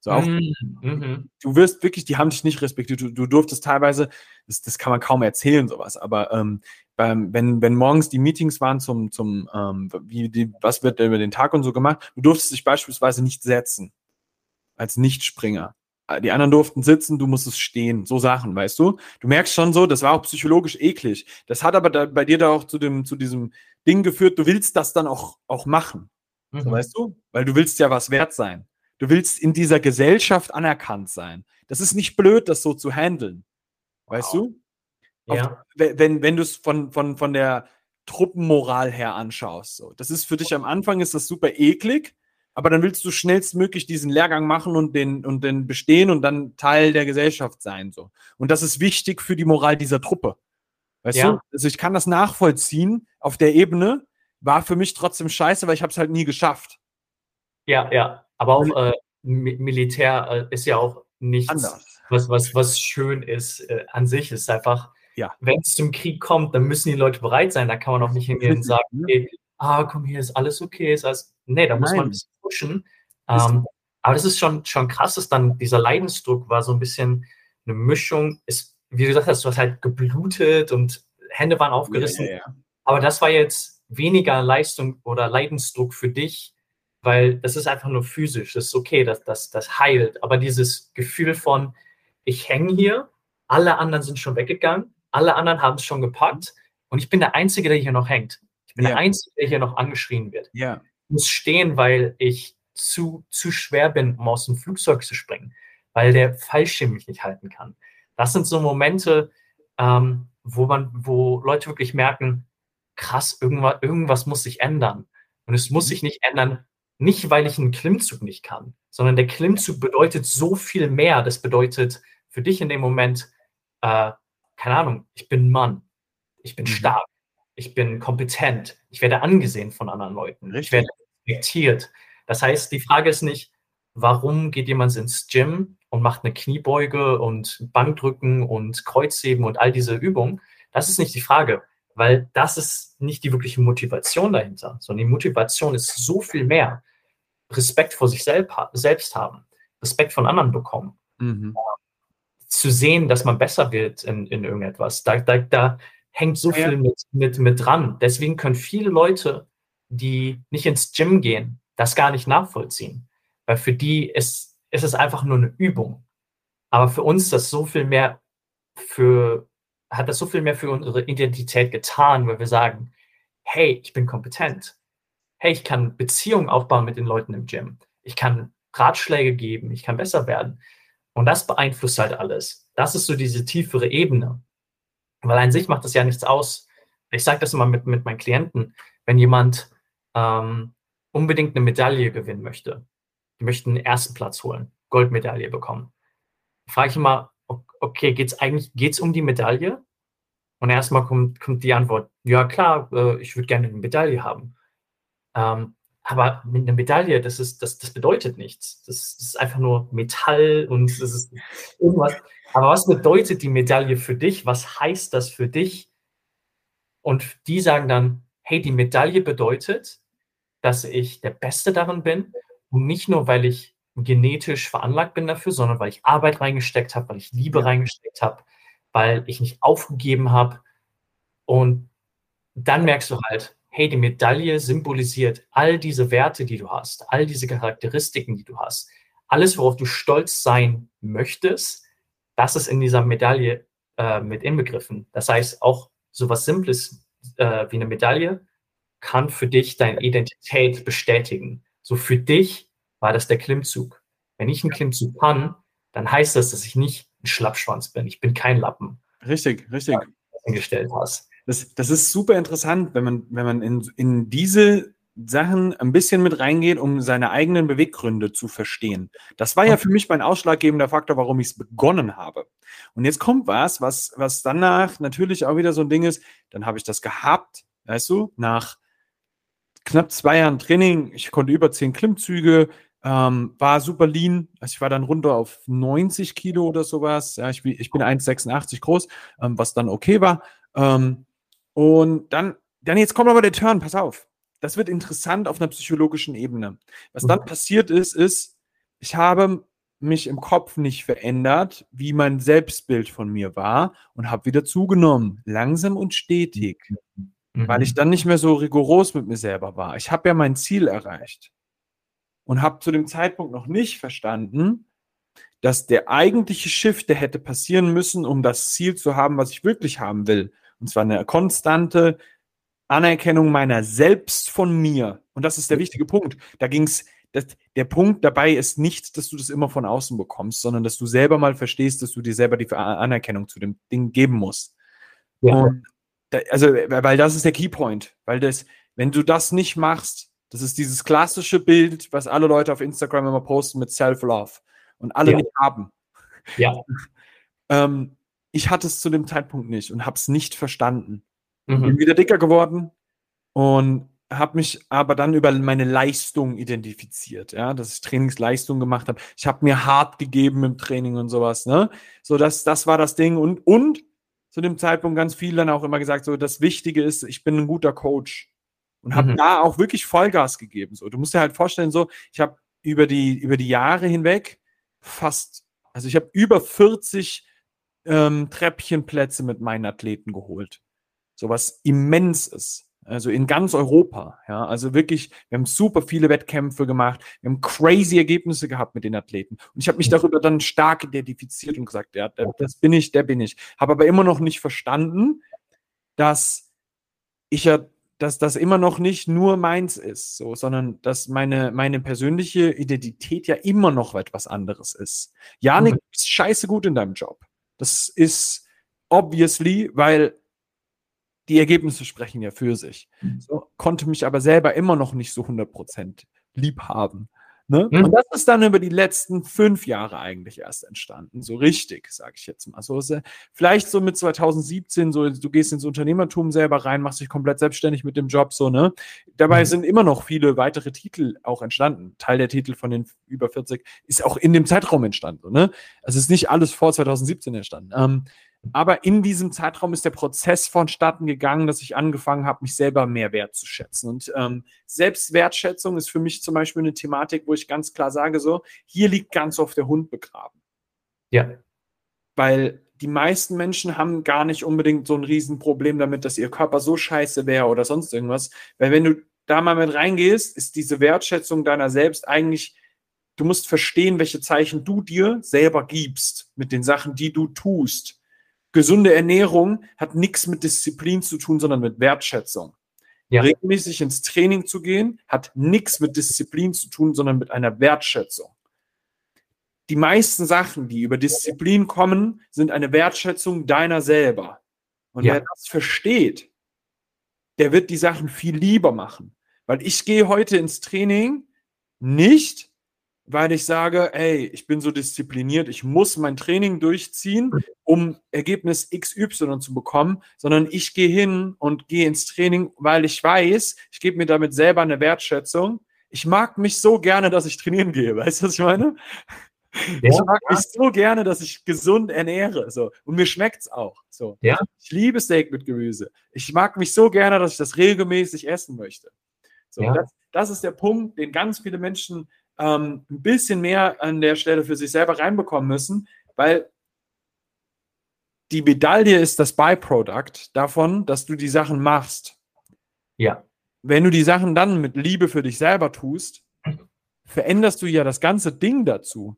So auch, mhm. mhm. Du wirst wirklich, die haben dich nicht respektiert. Du, du durftest teilweise, das, das kann man kaum erzählen, sowas, aber ähm, beim, wenn, wenn morgens die Meetings waren zum, zum ähm, wie die, was wird über den Tag und so gemacht, du durftest dich beispielsweise nicht setzen als Nichtspringer. Die anderen durften sitzen, du musstest stehen. So Sachen, weißt du? Du merkst schon so, das war auch psychologisch eklig. Das hat aber da, bei dir da auch zu, dem, zu diesem Ding geführt, du willst das dann auch, auch machen. Mhm. So, weißt du? Weil du willst ja was wert sein. Du willst in dieser Gesellschaft anerkannt sein. Das ist nicht blöd, das so zu handeln. Weißt wow. du? Ja. Auf, wenn wenn du es von, von, von der Truppenmoral her anschaust. So. Das ist für dich am Anfang ist das super eklig, aber dann willst du schnellstmöglich diesen Lehrgang machen und den, und den bestehen und dann Teil der Gesellschaft sein. So. Und das ist wichtig für die Moral dieser Truppe. Weißt ja. du? Also ich kann das nachvollziehen auf der Ebene, war für mich trotzdem scheiße, weil ich habe es halt nie geschafft. Ja, ja. Aber auch äh, Militär äh, ist ja auch nichts, Anders. was, was, was schön ist äh, an sich. Ist einfach, ja. wenn es zum Krieg kommt, dann müssen die Leute bereit sein. Da kann man auch nicht hingehen und sagen, okay, ah, komm, hier ist alles okay. Ist alles, nee, da Nein. muss man ein bisschen pushen. Ähm, aber das ist schon, schon krass, dass dann dieser Leidensdruck war so ein bisschen eine Mischung. Ist, wie du gesagt hast, du hast halt geblutet und Hände waren aufgerissen. Ja, ja, aber das war jetzt weniger Leistung oder Leidensdruck für dich, weil das ist einfach nur physisch. Das ist okay, das, das, das heilt. Aber dieses Gefühl von, ich hänge hier, alle anderen sind schon weggegangen, alle anderen haben es schon gepackt und ich bin der Einzige, der hier noch hängt. Ich bin ja. der Einzige, der hier noch angeschrien wird. Ja. Muss stehen, weil ich zu, zu schwer bin, um aus dem Flugzeug zu springen, weil der Fallschirm mich nicht halten kann. Das sind so Momente, ähm, wo man, wo Leute wirklich merken, krass, irgendwas, irgendwas muss sich ändern. Und es muss mhm. sich nicht ändern, nicht weil ich einen Klimmzug nicht kann, sondern der Klimmzug bedeutet so viel mehr. Das bedeutet für dich in dem Moment, äh, keine Ahnung, ich bin Mann, ich bin mhm. stark, ich bin kompetent, ich werde angesehen von anderen Leuten, Richtig. ich werde respektiert. Das heißt, die Frage ist nicht, warum geht jemand ins Gym und macht eine Kniebeuge und Bankdrücken und Kreuzheben und all diese Übungen. Das ist nicht die Frage, weil das ist nicht die wirkliche Motivation dahinter, sondern die Motivation ist so viel mehr. Respekt vor sich selbst haben, Respekt von anderen bekommen. Mhm. Zu sehen, dass man besser wird in, in irgendetwas. Da, da, da hängt so ja. viel mit, mit, mit dran. Deswegen können viele Leute, die nicht ins Gym gehen, das gar nicht nachvollziehen. Weil für die ist ist es einfach nur eine Übung. Aber für uns das so viel mehr für, hat das so viel mehr für unsere Identität getan, weil wir sagen, hey, ich bin kompetent. Hey, ich kann Beziehungen aufbauen mit den Leuten im Gym. Ich kann Ratschläge geben, ich kann besser werden. Und das beeinflusst halt alles. Das ist so diese tiefere Ebene. Weil an sich macht das ja nichts aus. Ich sage das immer mit, mit meinen Klienten, wenn jemand ähm, unbedingt eine Medaille gewinnen möchte, die möchten den ersten Platz holen, Goldmedaille bekommen. Frage ich immer, okay, geht es eigentlich geht's um die Medaille? Und erstmal kommt, kommt die Antwort, ja klar, äh, ich würde gerne eine Medaille haben. Ähm, aber eine Medaille, das, ist, das, das bedeutet nichts. Das, das, ist einfach nur Metall und das ist irgendwas. Aber was bedeutet die Medaille für dich? Was heißt das für dich? Und die sagen dann, hey, die Medaille bedeutet, dass ich der Beste darin bin und nicht nur, weil ich genetisch veranlagt bin dafür, sondern weil ich Arbeit reingesteckt habe, weil ich Liebe reingesteckt habe, weil ich nicht aufgegeben habe. Und dann merkst du halt, hey, die Medaille symbolisiert all diese Werte, die du hast, all diese Charakteristiken, die du hast. Alles, worauf du stolz sein möchtest, das ist in dieser Medaille äh, mit inbegriffen. Das heißt, auch so was Simples äh, wie eine Medaille kann für dich deine Identität bestätigen. So für dich war das der Klimmzug. Wenn ich einen Klimmzug kann, dann heißt das, dass ich nicht ein Schlappschwanz bin. Ich bin kein Lappen. Richtig, richtig. Hingestellt hast. Das, das ist super interessant, wenn man, wenn man in, in diese Sachen ein bisschen mit reingeht, um seine eigenen Beweggründe zu verstehen. Das war ja für mich mein ausschlaggebender Faktor, warum ich es begonnen habe. Und jetzt kommt was, was, was danach natürlich auch wieder so ein Ding ist, dann habe ich das gehabt, weißt du, nach knapp zwei Jahren Training. Ich konnte über zehn Klimmzüge, ähm, war super lean. Also ich war dann runter auf 90 Kilo oder sowas. Ja, ich, ich bin 1,86 groß, ähm, was dann okay war. Ähm, und dann, dann jetzt kommt aber der Turn, pass auf. Das wird interessant auf einer psychologischen Ebene. Was dann mhm. passiert ist, ist, ich habe mich im Kopf nicht verändert, wie mein Selbstbild von mir war und habe wieder zugenommen, langsam und stetig. Mhm weil ich dann nicht mehr so rigoros mit mir selber war. Ich habe ja mein Ziel erreicht und habe zu dem Zeitpunkt noch nicht verstanden, dass der eigentliche Shift, der hätte passieren müssen, um das Ziel zu haben, was ich wirklich haben will. Und zwar eine konstante Anerkennung meiner selbst von mir. Und das ist der wichtige Punkt. Da ging es, der Punkt dabei ist nicht, dass du das immer von außen bekommst, sondern dass du selber mal verstehst, dass du dir selber die Anerkennung zu dem Ding geben musst. Ja. Und also, weil das ist der Keypoint, weil das, wenn du das nicht machst, das ist dieses klassische Bild, was alle Leute auf Instagram immer posten mit Self-Love und alle ja. nicht haben. Ja. ähm, ich hatte es zu dem Zeitpunkt nicht und habe es nicht verstanden. Mhm. Bin wieder dicker geworden und habe mich aber dann über meine Leistung identifiziert, ja, dass ich Trainingsleistung gemacht habe. Ich habe mir hart gegeben im Training und sowas, ne? So dass das war das Ding und und zu dem Zeitpunkt ganz viel dann auch immer gesagt, so das Wichtige ist, ich bin ein guter Coach und habe mhm. da auch wirklich Vollgas gegeben. So, du musst dir halt vorstellen, so ich habe über die über die Jahre hinweg fast, also ich habe über 40 ähm, Treppchenplätze mit meinen Athleten geholt, so was immens ist. Also in ganz Europa. Ja, also wirklich, wir haben super viele Wettkämpfe gemacht. Wir haben crazy Ergebnisse gehabt mit den Athleten. Und ich habe mich darüber dann stark identifiziert und gesagt, ja, das bin ich, der bin ich. Habe aber immer noch nicht verstanden, dass ich ja, dass das immer noch nicht nur meins ist, so, sondern dass meine, meine persönliche Identität ja immer noch etwas anderes ist. Janik, mhm. scheiße gut in deinem Job. Das ist, obviously, weil die Ergebnisse sprechen ja für sich. Mhm. So, konnte mich aber selber immer noch nicht so 100% lieb haben. Ne? Mhm. Und das ist dann über die letzten fünf Jahre eigentlich erst entstanden. So richtig, sage ich jetzt mal. So, ist, vielleicht so mit 2017, so du gehst ins Unternehmertum selber rein, machst dich komplett selbstständig mit dem Job, so, ne? Dabei Mhm. sind immer noch viele weitere Titel auch entstanden. Teil der Titel von den über 40 ist auch in dem Zeitraum entstanden, so, ne? Es ist nicht alles vor 2017 entstanden. Ähm, aber in diesem Zeitraum ist der Prozess vonstatten gegangen, dass ich angefangen habe, mich selber mehr wertzuschätzen. Und ähm, Selbstwertschätzung ist für mich zum Beispiel eine Thematik, wo ich ganz klar sage, so, hier liegt ganz oft der Hund begraben. Ja. Weil die meisten Menschen haben gar nicht unbedingt so ein Riesenproblem damit, dass ihr Körper so scheiße wäre oder sonst irgendwas. Weil wenn du da mal mit reingehst, ist diese Wertschätzung deiner selbst eigentlich, du musst verstehen, welche Zeichen du dir selber gibst mit den Sachen, die du tust. Gesunde Ernährung hat nichts mit Disziplin zu tun, sondern mit Wertschätzung. Ja. Regelmäßig ins Training zu gehen, hat nichts mit Disziplin zu tun, sondern mit einer Wertschätzung. Die meisten Sachen, die über Disziplin kommen, sind eine Wertschätzung deiner selber. Und Ja. wer das versteht, der wird die Sachen viel lieber machen. Weil ich gehe heute ins Training nicht, weil ich sage, ey, ich bin so diszipliniert, ich muss mein Training durchziehen, um Ergebnis XY zu bekommen, sondern ich gehe hin und gehe ins Training, weil ich weiß, ich gebe mir damit selber eine Wertschätzung. Ich mag mich so gerne, dass ich trainieren gehe. Weißt du, was ich meine? ich Ja, mag mich so gerne, dass ich gesund ernähre. So. Und mir schmeckt's auch. So. Ja. Ich liebe Steak mit Gemüse. Ich mag mich so gerne, dass ich das regelmäßig essen möchte. So, Ja. das, das ist der Punkt, den ganz viele Menschen ähm, ein bisschen mehr an der Stelle für sich selber reinbekommen müssen, weil die Medaille ist das Byproduct davon, dass du die Sachen machst. Ja. Wenn du die Sachen dann mit Liebe für dich selber tust, veränderst du ja das ganze Ding dazu.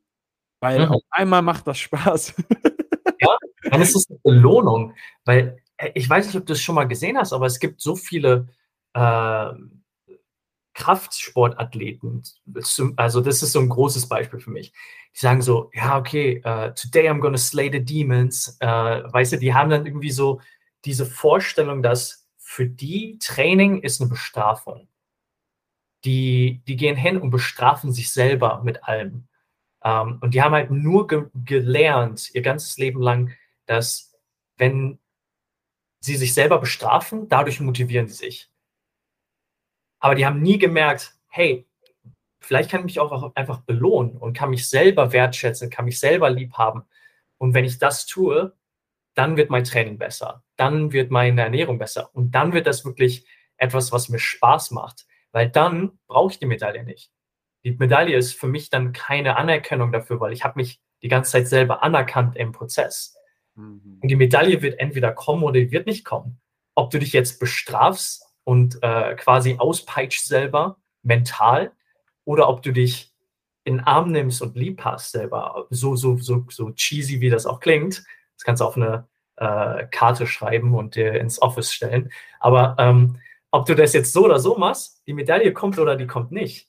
Weil Mhm. auf einmal macht das Spaß. Dann ist es eine Belohnung, weil äh, ich weiß nicht, ob du es schon mal gesehen hast, aber es gibt so viele äh, Kraftsportathleten. Also das ist so ein großes Beispiel für mich. Die sagen so, ja, okay, äh, today I'm gonna slay the demons. Äh, weißt du, die haben dann irgendwie so diese Vorstellung, dass für die Training ist eine Bestrafung. Die, die gehen hin und bestrafen sich selber mit allem. Ähm, und die haben halt nur ge gelernt, ihr ganzes Leben lang, dass wenn sie sich selber bestrafen, dadurch motivieren sie sich. Aber die haben nie gemerkt, hey, vielleicht kann ich mich auch einfach belohnen und kann mich selber wertschätzen, kann mich selber lieb haben. Und wenn ich das tue, dann wird mein Training besser, dann wird meine Ernährung besser und dann wird das wirklich etwas, was mir Spaß macht, weil dann brauche ich die Medaille nicht. Die Medaille ist für mich dann keine Anerkennung dafür, weil ich habe mich die ganze Zeit selber anerkannt im Prozess. Und die Medaille wird entweder kommen oder die wird nicht kommen. Ob du dich jetzt bestrafst und äh, quasi auspeitscht selber mental oder ob du dich in den Arm nimmst und lieb hast selber, so, so, so, so cheesy wie das auch klingt. Das kannst du auf eine äh, Karte schreiben und dir ins Office stellen. Aber ähm, ob du das jetzt so oder so machst, die Medaille kommt oder die kommt nicht,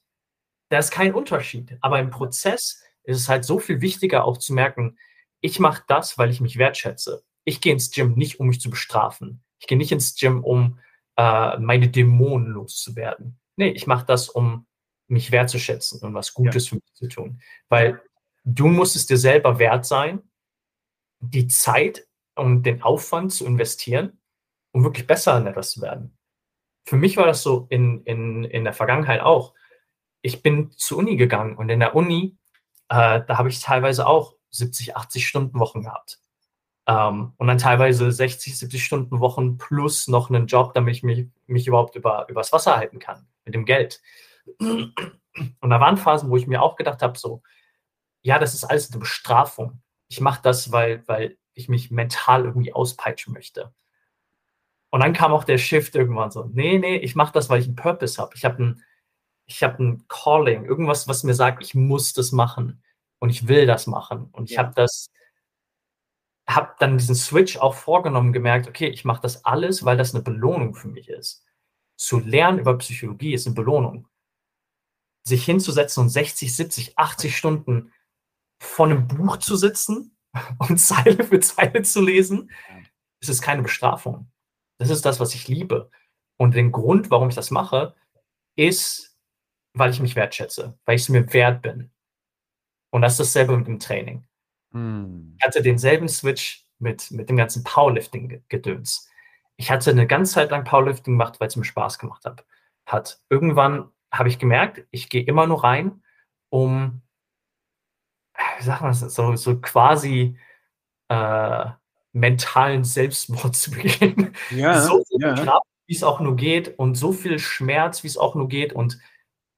da ist kein Unterschied. Aber im Prozess ist es halt so viel wichtiger auch zu merken, ich mache das, weil ich mich wertschätze. Ich gehe ins Gym nicht, um mich zu bestrafen. Ich gehe nicht ins Gym, um äh, meine Dämonen loszuwerden. Nee, ich mache das, um mich wertzuschätzen und was Gutes für mich zu tun. Weil du musst es dir selber wert sein, die Zeit und den Aufwand zu investieren, um wirklich besser in etwas zu werden. Für mich war das so in, in, in der Vergangenheit auch. Ich bin zur Uni gegangen und in der Uni, äh, da habe ich teilweise auch 70, 80 Stunden Wochen gehabt. Ähm, und dann teilweise 60, 70 Stunden Wochen plus noch einen Job, damit ich mich, mich überhaupt über, übers Wasser halten kann mit dem Geld. Und da waren Phasen, wo ich mir auch gedacht habe, so, ja, das ist alles eine Bestrafung. Ich mache das, weil, weil ich mich mental irgendwie auspeitschen möchte. Und dann kam auch der Shift irgendwann so, nee, nee, ich mache das, weil ich einen Purpose habe. Ich habe ein, ich habe ein Calling, irgendwas, was mir sagt, ich muss das machen und ich will das machen. Und ich habe das, habe dann diesen Switch auch vorgenommen, gemerkt, okay, ich mache das alles, weil das eine Belohnung für mich ist. Zu lernen über Psychologie ist eine Belohnung. Sich hinzusetzen und 60, 70, 80 Stunden vor einem Buch zu sitzen und Zeile für Zeile zu lesen, Es ist keine Bestrafung. Das ist das, was ich liebe. Und den Grund, warum ich das mache, ist, weil ich mich wertschätze, weil ich es mir wert bin. Und das ist dasselbe mit dem Training. Hm. Ich hatte denselben Switch mit, mit dem ganzen Powerlifting-Gedöns. Ich hatte eine ganze Zeit lang Powerlifting gemacht, weil es mir Spaß gemacht hat. hat. Irgendwann habe ich gemerkt, ich gehe immer nur rein, um, wie sagt man das, so, so quasi äh, mentalen Selbstmord zu begehen. Ja, so ja. Kraft, wie es auch nur geht und so viel Schmerz, wie es auch nur geht und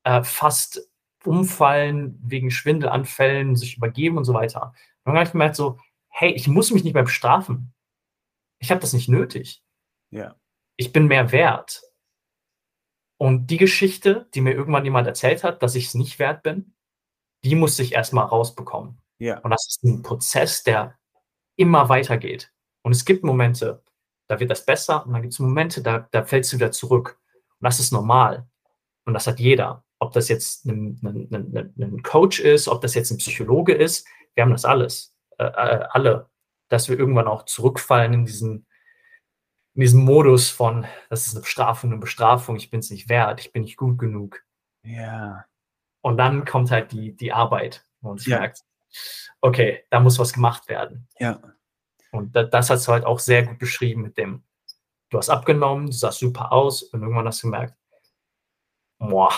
äh, fast umfallen wegen Schwindelanfällen, sich übergeben und so weiter. Und dann habe ich gemerkt so, hey, ich muss mich nicht mehr bestrafen. Ich habe das nicht nötig. Ja. Ich bin mehr wert. Und die Geschichte, die mir irgendwann jemand erzählt hat, dass ich es nicht wert bin, die musste ich erstmal rausbekommen. Ja. Und das ist ein Prozess, der immer weitergeht. Und es gibt Momente, da wird das besser und dann gibt es Momente, da, da fällst du wieder zurück. Und das ist normal. Und das hat jeder. Ob das jetzt ein, ein, ein, ein Coach ist, ob das jetzt ein Psychologe ist, wir haben das alles. Äh, äh, alle. Dass wir irgendwann auch zurückfallen in diesen, in diesem Modus von, das ist eine Bestrafung, eine Bestrafung, ich bin es nicht wert, ich bin nicht gut genug. Ja. Und dann kommt halt die, die Arbeit und man ja. merkt, okay, da muss was gemacht werden. Ja. Und das, das hast du halt auch sehr gut beschrieben mit dem, du hast abgenommen, du sahst super aus und irgendwann hast du gemerkt, boah,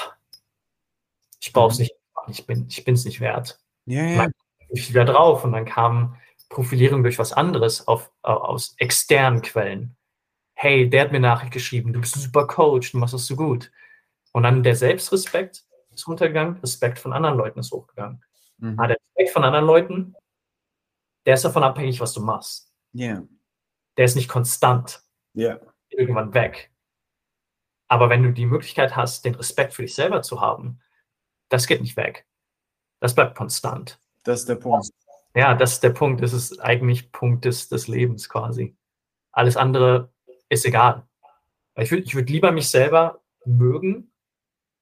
ich brauche es mhm. nicht, ich bin ich es nicht wert. Ja, ja. Dann ich wieder drauf und dann kam Profilierung durch was anderes auf, aus externen Quellen. Hey, der hat mir Nachricht geschrieben, du bist ein super Coach, du machst das so gut. Und dann der Selbstrespekt ist runtergegangen, Respekt von anderen Leuten ist hochgegangen. Mhm. Ah, der Respekt von anderen Leuten, der ist davon abhängig, was du machst. Yeah. Der ist nicht konstant. Yeah. Irgendwann weg. Aber wenn du die Möglichkeit hast, den Respekt für dich selber zu haben, das geht nicht weg. Das bleibt konstant. Das ist der Punkt. Ja, das ist der Punkt. Das ist eigentlich Punkt des, des Lebens quasi. Alles andere ist egal. Ich würde ich würd lieber mich selber mögen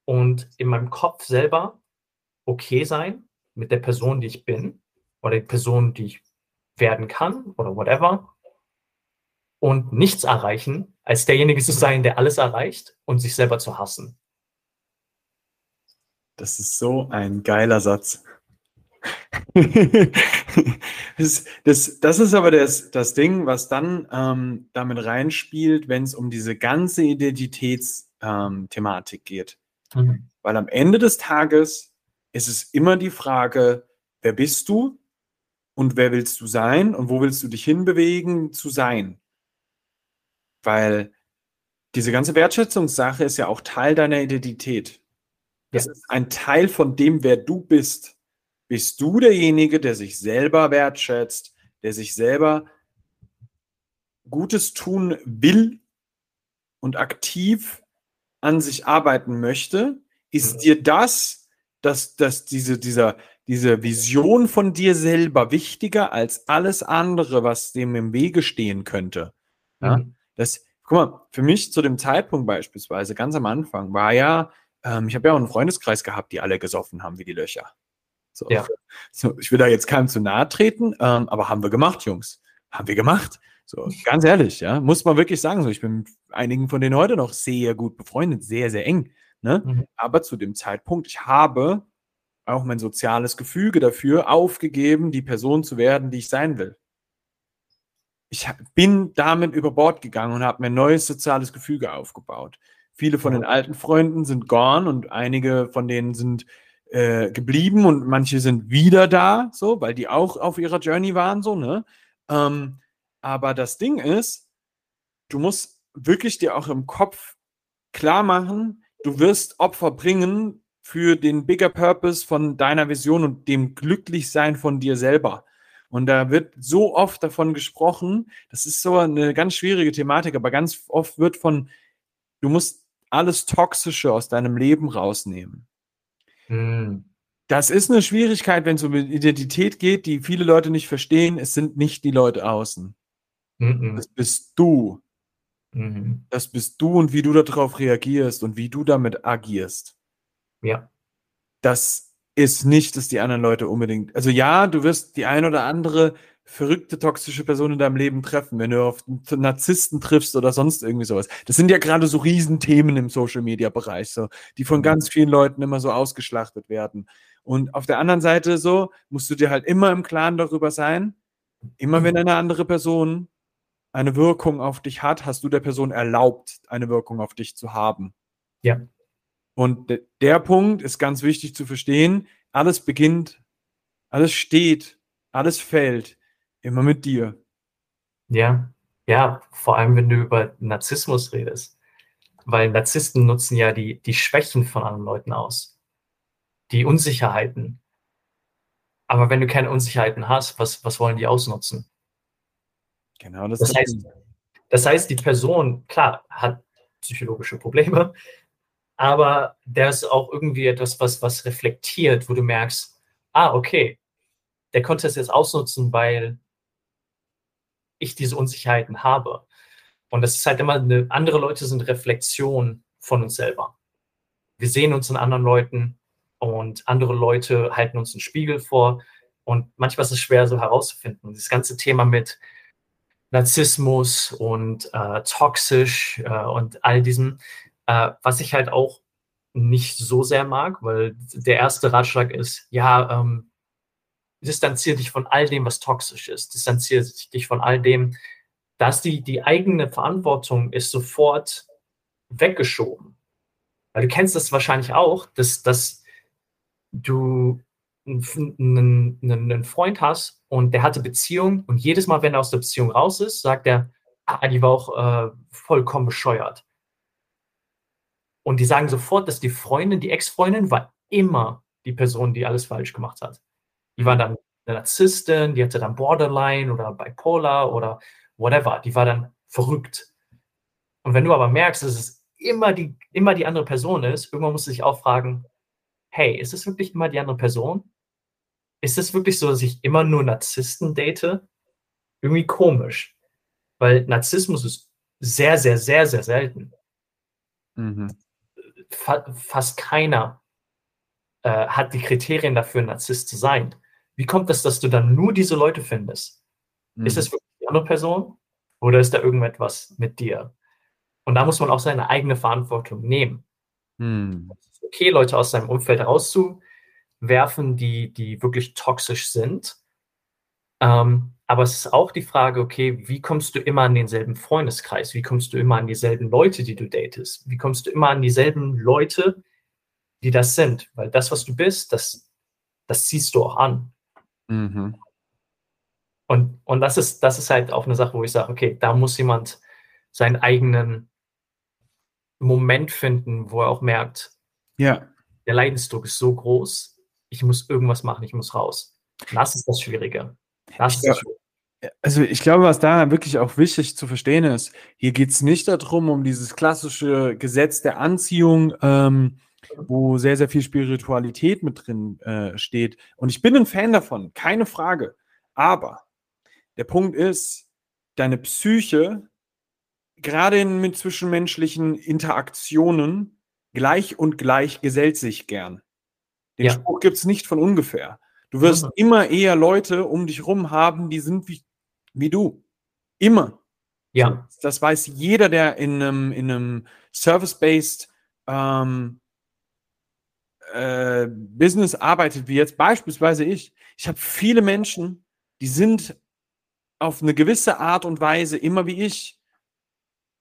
und in meinem Kopf selber okay sein mit der Person, die ich bin oder die Person, die ich werden kann oder whatever und nichts erreichen, als derjenige zu sein, der alles erreicht und sich selber zu hassen. Das ist so ein geiler Satz. das, das, das, ist aber das, das Ding, was dann ähm, damit reinspielt, wenn es um diese ganze Identitätsthematik ähm, geht. Mhm. Weil am Ende des Tages ist es immer die Frage, wer bist du und wer willst du sein und wo willst du dich hinbewegen zu sein? Weil diese ganze Wertschätzungssache ist ja auch Teil deiner Identität. Das ja. ist ein Teil von dem, wer du bist. Bist du derjenige, der sich selber wertschätzt, der sich selber Gutes tun will und aktiv an sich arbeiten möchte? Ist dir das, dass, dass diese, dieser, diese Vision von dir selber wichtiger als alles andere, was dem im Wege stehen könnte? Ja? Mhm. Das, guck mal, für mich zu dem Zeitpunkt beispielsweise, ganz am Anfang, war ja, ähm, ich habe ja auch einen Freundeskreis gehabt, die alle gesoffen haben wie die Löcher. So, ja. so, ich will da jetzt keinem zu nahe treten, ähm, aber haben wir gemacht, Jungs. Haben wir gemacht. So, ganz ehrlich, ja, muss man wirklich sagen. So, ich bin mit einigen von denen heute noch sehr gut befreundet, sehr, sehr eng. Ne? Mhm. Aber zu dem Zeitpunkt, ich habe auch mein soziales Gefüge dafür aufgegeben, die Person zu werden, die ich sein will. Ich bin damit über Bord gegangen und habe mir ein neues soziales Gefüge aufgebaut. Viele von den alten Freunden sind gone und einige von denen sind äh, geblieben und manche sind wieder da, so, weil die auch auf ihrer Journey waren, so, ne? Ähm, aber das Ding ist, du musst wirklich dir auch im Kopf klar machen, du wirst Opfer bringen für den bigger Purpose von deiner Vision und dem Glücklichsein von dir selber. Und da wird so oft davon gesprochen, das ist so eine ganz schwierige Thematik, aber ganz oft wird von, du musst alles Toxische aus deinem Leben rausnehmen. Hm. Das ist eine Schwierigkeit, wenn es um Identität geht, die viele Leute nicht verstehen. Es sind nicht die Leute außen. Mhm. Das bist du. Mhm. Das bist du und wie du darauf reagierst und wie du damit agierst. Ja. Das ist nicht, dass die anderen Leute unbedingt. Also ja, du wirst die ein oder andere verrückte, toxische Person in deinem Leben treffen, wenn du auf Narzissten triffst oder sonst irgendwie sowas. Das sind ja gerade so Riesenthemen im Social-Media-Bereich, so, die von mhm. ganz vielen Leuten immer so ausgeschlachtet werden. Und auf der anderen Seite so, musst du dir halt immer im Klaren darüber sein, immer wenn eine andere Person eine Wirkung auf dich hat, hast du der Person erlaubt, eine Wirkung auf dich zu haben. Ja. Und der Punkt ist ganz wichtig zu verstehen. Alles beginnt, alles steht, alles fällt immer mit dir. Ja, ja, vor allem wenn du über Narzissmus redest. Weil Narzissten nutzen ja die, die Schwächen von anderen Leuten aus. Die Unsicherheiten. Aber wenn du keine Unsicherheiten hast, was, was wollen die ausnutzen? Genau, das, das heißt, das heißt, die Person, klar, hat psychologische Probleme, aber der ist auch irgendwie etwas, was, was reflektiert, wo du merkst, ah, okay, der konnte es jetzt ausnutzen, weil ich diese Unsicherheiten habe. Und das ist halt immer eine, andere Leute sind Reflexion von uns selber. Wir sehen uns in anderen Leuten und andere Leute halten uns einen Spiegel vor. Und manchmal ist es schwer so herauszufinden. Das ganze Thema mit Narzissmus und äh, toxisch äh, und all diesem, äh, was ich halt auch nicht so sehr mag, weil der erste Ratschlag ist, ja, ähm, distanziere dich von all dem, was toxisch ist. Distanziere dich von all dem, dass die, die eigene Verantwortung ist sofort weggeschoben. Weil du kennst das wahrscheinlich auch, dass, dass du einen, einen Freund hast und der hatte Beziehung und jedes Mal, wenn er aus der Beziehung raus ist, sagt er, ah, die war auch äh, vollkommen bescheuert. Und die sagen sofort, dass die Freundin, die Ex-Freundin, war immer die Person, die alles falsch gemacht hat. Die war dann eine Narzisstin, die hatte dann Borderline oder Bipolar oder whatever. Die war dann verrückt. Und wenn du aber merkst, dass es immer die, immer die andere Person ist, irgendwann musst du dich auch fragen, hey, ist es wirklich immer die andere Person? Ist es wirklich so, dass ich immer nur Narzissten date? Irgendwie komisch. Weil Narzissmus ist sehr, sehr, sehr, sehr selten. Mhm. Fa fast keiner äh, hat die Kriterien dafür, ein Narzisst zu sein. Wie kommt es, dass du dann nur diese Leute findest? Mhm. Ist es wirklich die andere Person oder ist da irgendetwas mit dir? Und da muss man auch seine eigene Verantwortung nehmen. Mhm. okay, Leute aus seinem Umfeld rauszuwerfen, die, die wirklich toxisch sind. Ähm, aber es ist auch die Frage, okay, wie kommst du immer an denselben Freundeskreis? Wie kommst du immer an dieselben Leute, die du datest? Wie kommst du immer an dieselben Leute, die das sind? Weil das, was du bist, das, das ziehst du auch an. Mhm. Und, und das, ist, das ist halt auch eine Sache, wo ich sage, okay, da muss jemand seinen eigenen Moment finden, wo er auch merkt, ja. der Leidensdruck ist so groß, ich muss irgendwas machen, ich muss raus. Das ist das Schwierige. Das ist das Schwierige. Also ich glaube, was da wirklich auch wichtig zu verstehen ist, hier geht es nicht darum, um dieses klassische Gesetz der Anziehung, ähm, wo sehr, sehr viel Spiritualität mit drin äh, steht. Und ich bin ein Fan davon, keine Frage. Aber der Punkt ist, deine Psyche, gerade in, mit zwischenmenschlichen Interaktionen, gleich und gleich gesellt sich gern. Den ja. Spruch gibt es nicht von ungefähr. Du wirst mhm. immer eher Leute um dich rum haben, die sind wie, wie du. Immer. Ja. Das weiß jeder, der in einem, in einem Service-Based ähm, äh, Business arbeitet, wie jetzt beispielsweise ich, ich habe viele Menschen, die sind auf eine gewisse Art und Weise immer wie ich.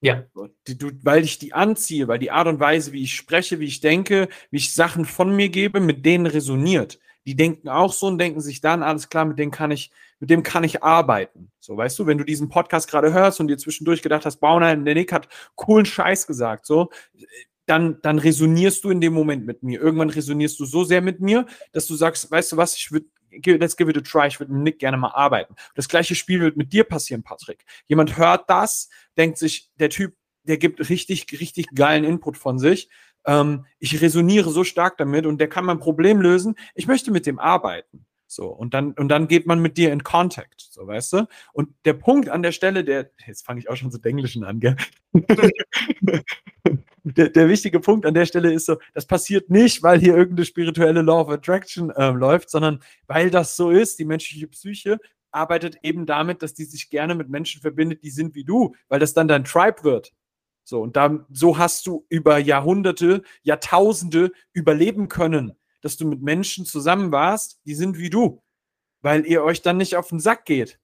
Ja. Die, du, weil ich die anziehe, weil die Art und Weise, wie ich spreche, wie ich denke, wie ich Sachen von mir gebe, mit denen resoniert. Die denken auch so und denken sich dann, alles klar, mit dem kann ich, mit dem kann ich arbeiten. So, weißt du, wenn du diesen Podcast gerade hörst und dir zwischendurch gedacht hast, Bauner, der Nick hat coolen Scheiß gesagt, so, dann, dann resonierst du in dem Moment mit mir. Irgendwann resonierst du so sehr mit mir, dass du sagst, weißt du was, ich würde, let's give it a try, ich würde mit Nick gerne mal arbeiten. Das gleiche Spiel wird mit dir passieren, Patrick. Jemand hört das, denkt sich, der Typ, der gibt richtig, richtig geilen Input von sich. Ähm, ich resoniere so stark damit und der kann mein Problem lösen. Ich möchte mit dem arbeiten. So, und dann, und dann geht man mit dir in Contact, so weißt du? Und der Punkt an der Stelle, der, jetzt fange ich auch schon zu Englischen an, gell? der, der, wichtige Punkt an der Stelle ist so, das passiert nicht, weil hier irgendeine spirituelle Law of Attraction ähm, läuft, sondern weil das so ist, die menschliche Psyche arbeitet eben damit, dass die sich gerne mit Menschen verbindet, die sind wie du, weil das dann dein Tribe wird. So, und dann, so hast du über Jahrhunderte, Jahrtausende überleben können, dass du mit Menschen zusammen warst, die sind wie du, weil ihr euch dann nicht auf den Sack geht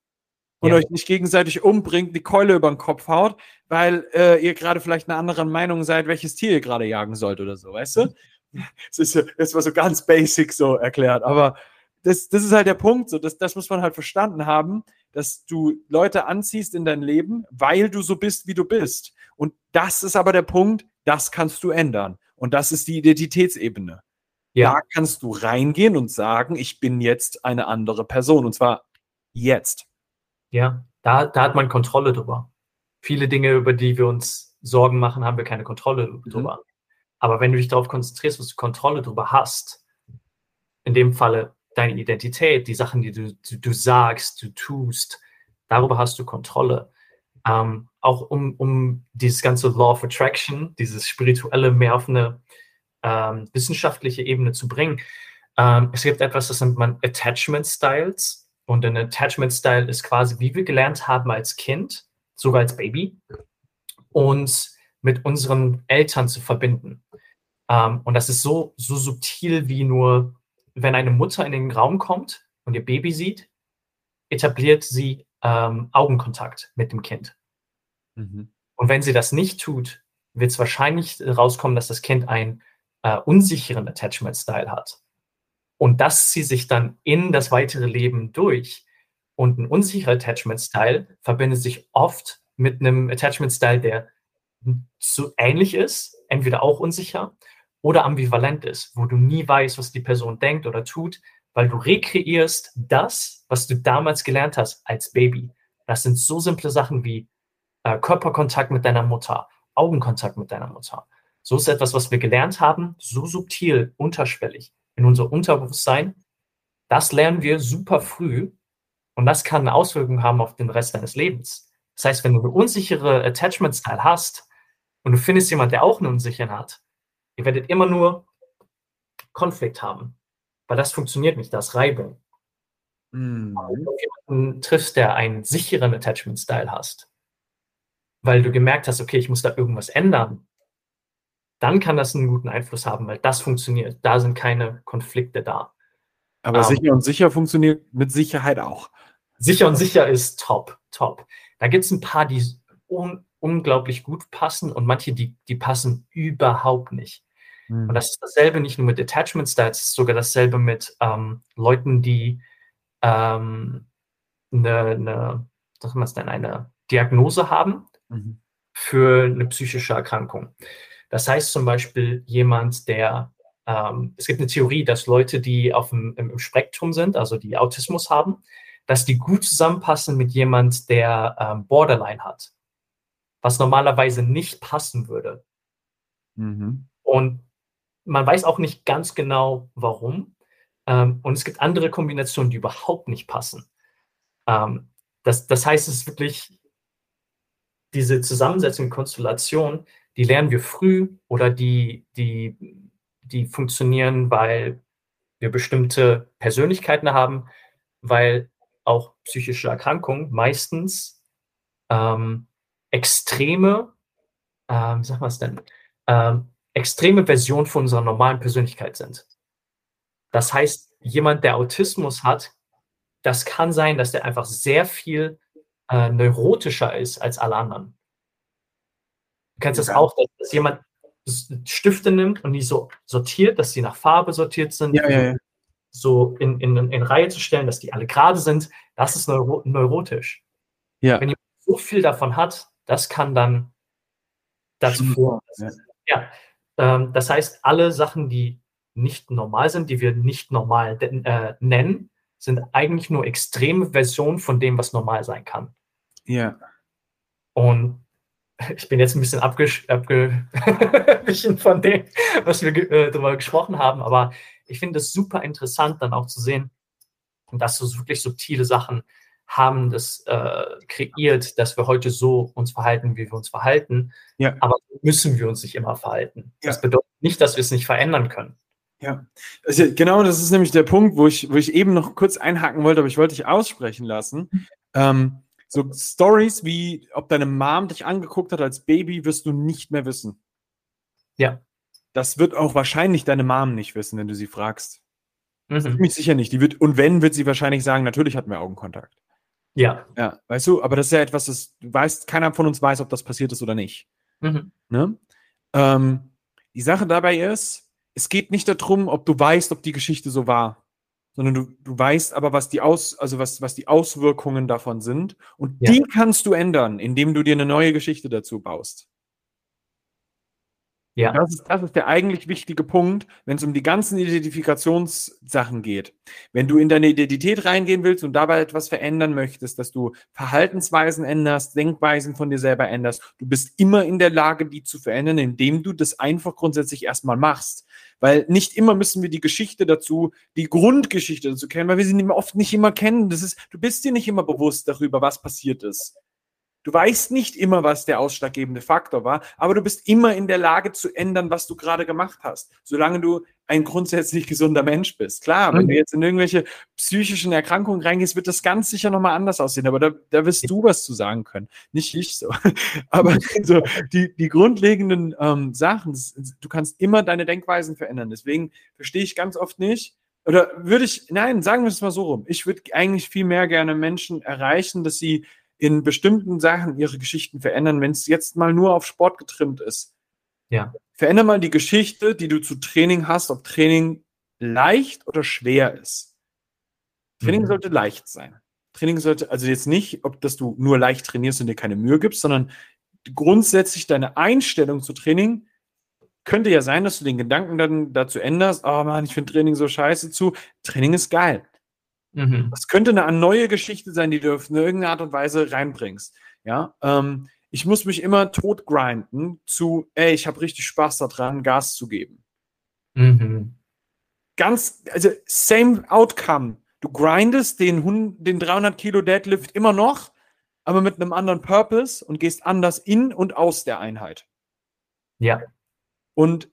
und ja. euch nicht gegenseitig umbringt, die Keule über den Kopf haut, weil äh, ihr gerade vielleicht eine andere Meinung seid, welches Tier ihr gerade jagen sollt oder so, weißt du? Das, ist, das war so ganz basic so erklärt, aber das, das ist halt der Punkt, so, das, das muss man halt verstanden haben, dass du Leute anziehst in dein Leben, weil du so bist, wie du bist. Und das ist aber der Punkt, das kannst du ändern. Und das ist die Identitätsebene. Ja. Da kannst du reingehen und sagen, ich bin jetzt eine andere Person. Und zwar jetzt. Ja, da, da hat man Kontrolle drüber. Viele Dinge, über die wir uns Sorgen machen, haben wir keine Kontrolle mhm. drüber. Aber wenn du dich darauf konzentrierst, was du Kontrolle drüber hast, in dem Falle deine Identität, die Sachen, die du, du, du sagst, du tust, darüber hast du Kontrolle. Ähm, auch um, um dieses ganze Law of Attraction, dieses spirituelle mehr auf eine ähm, wissenschaftliche Ebene zu bringen. Ähm, es gibt etwas, das nennt man Attachment Styles. Und ein Attachment Style ist quasi, wie wir gelernt haben als Kind, sogar als Baby, uns mit unseren Eltern zu verbinden. Ähm, und das ist so, so subtil wie nur wenn eine Mutter in den Raum kommt und ihr Baby sieht, etabliert sie ähm, Augenkontakt mit dem Kind. Mhm. Und wenn sie das nicht tut, wird es wahrscheinlich rauskommen, dass das Kind einen äh, unsicheren Attachment-Style hat. Und das zieht sich dann in das weitere Leben durch. Und ein unsicherer Attachment-Style verbindet sich oft mit einem Attachment-Style, der so ähnlich ist, entweder auch unsicher oder ambivalent ist, wo du nie weißt, was die Person denkt oder tut, weil du rekreierst das, was du damals gelernt hast als Baby. Das sind so simple Sachen wie äh, Körperkontakt mit deiner Mutter, Augenkontakt mit deiner Mutter. So ist etwas, was wir gelernt haben, so subtil, unterschwellig in unser Unterbewusstsein. Das lernen wir super früh und das kann eine Auswirkung haben auf den Rest deines Lebens. Das heißt, wenn du eine unsichere Attachment-Style hast und du findest jemanden, der auch einen unsicheren hat, Ihr werdet immer nur Konflikt haben, weil das funktioniert nicht, das Reibung. Mhm. Wenn du jemanden triffst, der einen sicheren Attachment-Style hast, weil du gemerkt hast, okay, ich muss da irgendwas ändern, dann kann das einen guten Einfluss haben, weil das funktioniert. Da sind keine Konflikte da. Aber ähm, sicher und sicher funktioniert mit Sicherheit auch. Sicher und sicher ist top, top. Da gibt es ein paar, die un unglaublich gut passen und manche, die, die passen überhaupt nicht. Mhm. Und das ist dasselbe nicht nur mit Attachment Styles, sogar dasselbe mit ähm, Leuten, die ähm, eine, eine, was denn, eine Diagnose haben mhm. für eine psychische Erkrankung. Das heißt zum Beispiel jemand, der ähm, es gibt eine Theorie, dass Leute, die auf dem, im, Spektrum sind, also die Autismus haben, dass die gut zusammenpassen mit jemand, der ähm, Borderline hat, was normalerweise nicht passen würde. Mhm. Und man weiß auch nicht ganz genau, warum. Ähm, und es gibt andere Kombinationen, die überhaupt nicht passen. Ähm, das, das heißt, es ist wirklich diese Zusammensetzung, Konstellation, die lernen wir früh oder die, die, die funktionieren, weil wir bestimmte Persönlichkeiten haben, weil auch psychische Erkrankungen meistens ähm, extreme, ähm, sag mal es denn, ähm, extreme Version von unserer normalen Persönlichkeit sind. Das heißt, jemand, der Autismus hat, das kann sein, dass der einfach sehr viel äh, neurotischer ist als alle anderen. Du kennst ja. das auch, dass, dass, jemand Stifte nimmt und die so sortiert, dass sie nach Farbe sortiert sind, ja, ja, so in, in, in Reihe zu stellen, dass die alle gerade sind. Das ist neuro neurotisch. Wenn jemand so viel davon hat, das kann dann dazu führen. Ja, ähm, das heißt, alle Sachen, die nicht normal sind, die wir nicht normal äh, nennen, sind eigentlich nur extreme Versionen von dem, was normal sein kann. Ja. Und ich bin jetzt ein bisschen abgewichen abge von dem, was wir äh, darüber gesprochen haben, aber ich finde es super interessant, dann auch zu sehen, dass so wirklich subtile Sachen haben das äh, kreiert, dass wir heute so uns verhalten, wie wir uns verhalten. Ja. Aber müssen wir uns nicht immer verhalten. Ja. Das bedeutet nicht, dass wir es nicht verändern können. Ja, also genau das ist nämlich der Punkt, wo ich, wo ich eben noch kurz einhaken wollte, aber ich wollte dich aussprechen lassen. Ähm, so Stories wie, ob deine Mom dich angeguckt hat als Baby, wirst du nicht mehr wissen. Ja. Das wird auch wahrscheinlich deine Mom nicht wissen, wenn du sie fragst. Mhm. Ziemlich sicher nicht. Die wird, und wenn, wird sie wahrscheinlich sagen, natürlich hatten wir Augenkontakt. Ja. Ja, weißt du, aber das ist ja etwas, das du weißt, keiner von uns weiß, ob das passiert ist oder nicht. Mhm. Ne? Ähm, die Sache dabei ist, es geht nicht darum, ob du weißt, ob die Geschichte so war, sondern du, du weißt aber, was die Aus, also was, was die Auswirkungen davon sind. Und Ja. die kannst du ändern, indem du dir eine neue Geschichte dazu baust. Ja. Das ist, das ist der eigentlich wichtige Punkt, wenn es um die ganzen Identifikationssachen geht. Wenn du in deine Identität reingehen willst und dabei etwas verändern möchtest, dass du Verhaltensweisen änderst, Denkweisen von dir selber änderst, du bist immer in der Lage, die zu verändern, indem du das einfach grundsätzlich erstmal machst. Weil nicht immer müssen wir die Geschichte dazu, die Grundgeschichte dazu kennen, weil wir sie oft nicht immer kennen. Das ist, du bist dir nicht immer bewusst darüber, was passiert ist. Du weißt nicht immer, was der ausschlaggebende Faktor war, aber du bist immer in der Lage zu ändern, was du gerade gemacht hast, solange du ein grundsätzlich gesunder Mensch bist. Klar, wenn Mhm. du jetzt in irgendwelche psychischen Erkrankungen reingehst, wird das ganz sicher nochmal anders aussehen, aber da, da wirst du was zu sagen können, nicht ich so. Aber so, die, die grundlegenden ähm, Sachen, du kannst immer deine Denkweisen verändern. Deswegen verstehe ich ganz oft nicht, oder würde ich, nein, sagen wir es mal so rum. Ich würde eigentlich viel mehr gerne Menschen erreichen, dass sie in bestimmten Sachen ihre Geschichten verändern, wenn es jetzt mal nur auf Sport getrimmt ist. Ja. Veränder mal die Geschichte, die du zu Training hast, ob Training leicht oder schwer ist. Training Mhm. sollte leicht sein. Training sollte, also jetzt nicht, ob dass du nur leicht trainierst und dir keine Mühe gibst, sondern grundsätzlich deine Einstellung zu Training könnte ja sein, dass du den Gedanken dann dazu änderst, oh Mann, ich finde Training so scheiße zu. Training ist geil. Mhm. Das könnte eine neue Geschichte sein, die du auf eine irgendeine Art und Weise reinbringst. Ja, ähm, ich muss mich immer tot grinden zu, ey, ich habe richtig Spaß daran, Gas zu geben. Mhm. Ganz, also same outcome. Du grindest den, 100 den 300 Kilo Deadlift immer noch, aber mit einem anderen Purpose und gehst anders in und aus der Einheit. Ja. Und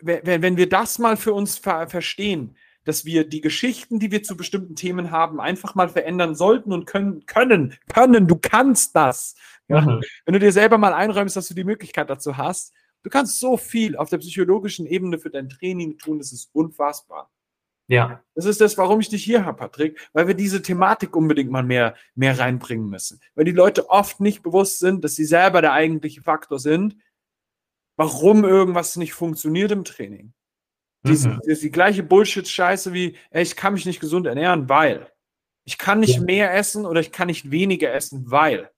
wenn wenn wir das mal für uns ver verstehen, dass wir die Geschichten, die wir zu bestimmten Themen haben, einfach mal verändern sollten und können, können, können, du kannst das. Ja? Mhm. Wenn du dir selber mal einräumst, dass du die Möglichkeit dazu hast, du kannst so viel auf der psychologischen Ebene für dein Training tun, das ist unfassbar. Ja. Das ist das, warum ich dich hier habe, Patrick, weil wir diese Thematik unbedingt mal mehr, mehr reinbringen müssen. Weil die Leute oft nicht bewusst sind, dass sie selber der eigentliche Faktor sind, warum irgendwas nicht funktioniert im Training. Diese, Mhm. Ist die gleiche Bullshit-Scheiße wie, ey, ich kann mich nicht gesund ernähren, weil. Ich kann nicht Ja. mehr essen oder ich kann nicht weniger essen, weil.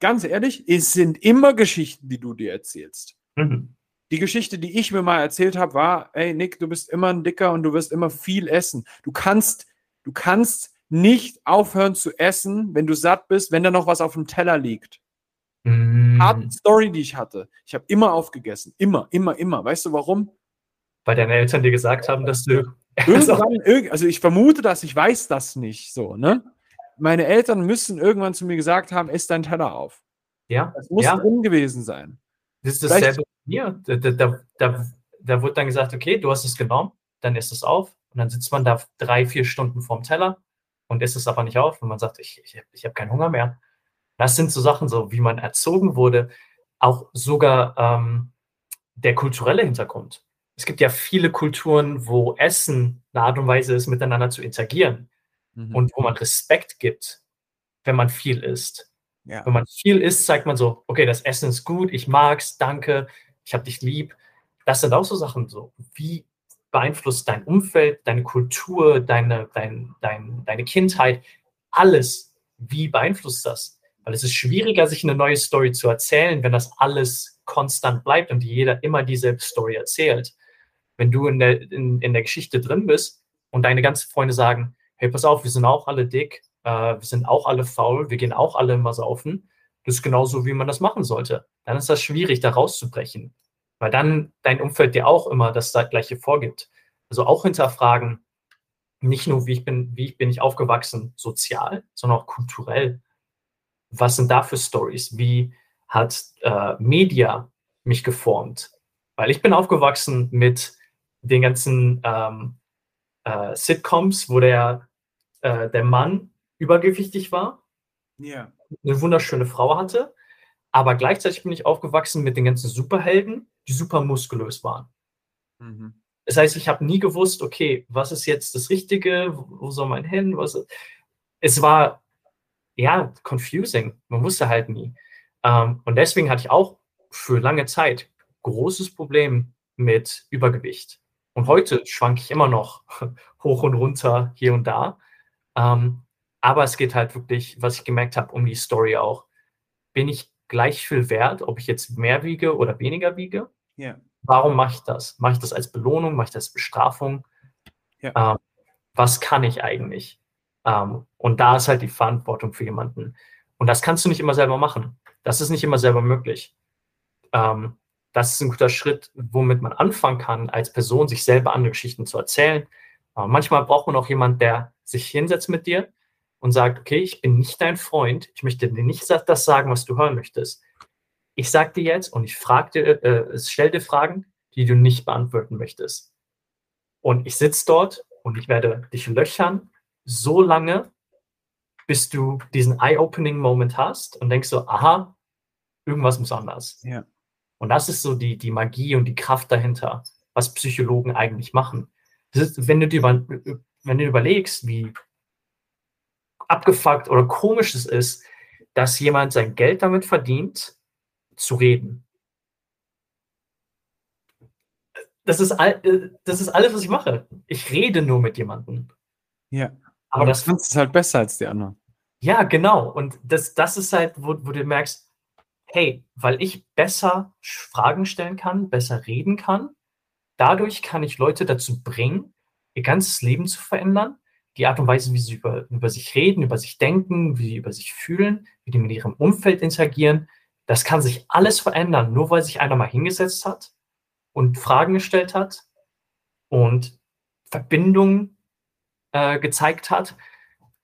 Ganz ehrlich, es sind immer Geschichten, die du dir erzählst. Mhm. Die Geschichte, die ich mir mal erzählt habe, war, ey Nick, du bist immer ein Dicker und du wirst immer viel essen. Du kannst, du kannst nicht aufhören zu essen, wenn du satt bist, wenn da noch was auf dem Teller liegt. Mhm. Harte Story, die ich hatte. Ich habe immer aufgegessen. Immer, immer, immer. Weißt du warum? Weil deine Eltern dir gesagt haben, dass du. Irgendwann, irg- also ich vermute das, ich weiß das nicht so, ne? Meine Eltern müssen irgendwann zu mir gesagt haben, ess deinen Teller auf. ja. Das muss Ja. drin gewesen sein. Das ist dasselbe mir. Da, da, da, da, wurde dann gesagt, okay, du hast es genommen, dann isst es auf und dann sitzt man da drei, vier Stunden vorm Teller und isst es aber nicht auf und man sagt, ich, ich, ich habe keinen Hunger mehr. Das sind so Sachen, so wie man erzogen wurde, auch sogar ähm, der kulturelle Hintergrund. Es gibt ja viele Kulturen, wo Essen eine Art und Weise ist, miteinander zu interagieren Mhm. und wo man Respekt gibt, wenn man viel isst. ja. Wenn man viel isst, zeigt man so, okay, das Essen ist gut, ich mag's, danke, ich habe dich lieb. Das sind auch so Sachen so. Wie beeinflusst dein Umfeld, deine Kultur, deine, dein, dein, deine Kindheit, alles, wie beeinflusst das? Weil es ist schwieriger, sich eine neue Story zu erzählen, wenn das alles konstant bleibt und jeder immer dieselbe Story erzählt. Wenn du in der, in, in der Geschichte drin bist und deine ganzen Freunde sagen, hey, pass auf, wir sind auch alle dick, äh, wir sind auch alle faul, wir gehen auch alle immer saufen. Das ist genauso, wie man das machen sollte. Dann ist das schwierig, da rauszubrechen. Weil dann dein Umfeld dir auch immer das gleiche vorgibt. Also auch hinterfragen, nicht nur, wie ich bin, wie bin ich aufgewachsen, sozial, sondern auch kulturell. Was sind da für Stories? Wie hat äh, Media mich geformt? Weil ich bin aufgewachsen mit den ganzen ähm, äh, Sitcoms, wo der, äh, der Mann übergewichtig war, Ja. eine wunderschöne Frau hatte, aber gleichzeitig bin ich aufgewachsen mit den ganzen Superhelden, die super muskulös waren. Mhm. Das heißt, ich habe nie gewusst, okay, was ist jetzt das Richtige, wo soll man hin? Was, es war ja confusing. Man wusste halt nie. Ähm, und deswegen hatte ich auch für lange Zeit großes Problem mit Übergewicht. Und heute schwanke ich immer noch hoch und runter, hier und da. Ähm, aber es geht halt wirklich, was ich gemerkt habe, um die Story auch. Bin ich gleich viel wert, ob ich jetzt mehr wiege oder weniger wiege? Ja. Warum mache ich das? Mache ich das als Belohnung? Mache ich das als Bestrafung? Ja. Ähm, was kann ich eigentlich? Ähm, und da ist halt die Verantwortung für jemanden. Und das kannst du nicht immer selber machen. Das ist nicht immer selber möglich. Ähm, das ist ein guter Schritt, womit man anfangen kann, als Person sich selber andere Geschichten zu erzählen. Aber manchmal braucht man auch jemanden, der sich hinsetzt mit dir und sagt, okay, ich bin nicht dein Freund, ich möchte dir nicht das sagen, was du hören möchtest. Ich sag dir jetzt und ich frag dir, äh, stell dir Fragen, die du nicht beantworten möchtest. Und ich sitze dort und ich werde dich löchern, so lange, bis du diesen Eye-Opening-Moment hast und denkst so, aha, irgendwas muss anders. Ja. Und das ist so die, die Magie und die Kraft dahinter, was Psychologen eigentlich machen. Das ist, wenn, du dir über, wenn du dir überlegst, wie abgefuckt oder komisch es ist, dass jemand sein Geld damit verdient, zu reden. Das ist, all, äh, das ist alles, was ich mache. Ich rede nur mit jemandem. Ja. Aber du das kannst es halt besser als die anderen. Ja, genau. Und das, das ist halt, wo, wo du merkst, hey, weil ich besser Fragen stellen kann, besser reden kann, dadurch kann ich Leute dazu bringen, ihr ganzes Leben zu verändern. Die Art und Weise, wie sie über, über sich reden, über sich denken, wie sie über sich fühlen, wie die mit ihrem Umfeld interagieren, das kann sich alles verändern, nur weil sich einer mal hingesetzt hat und Fragen gestellt hat und Verbindungen äh, gezeigt hat.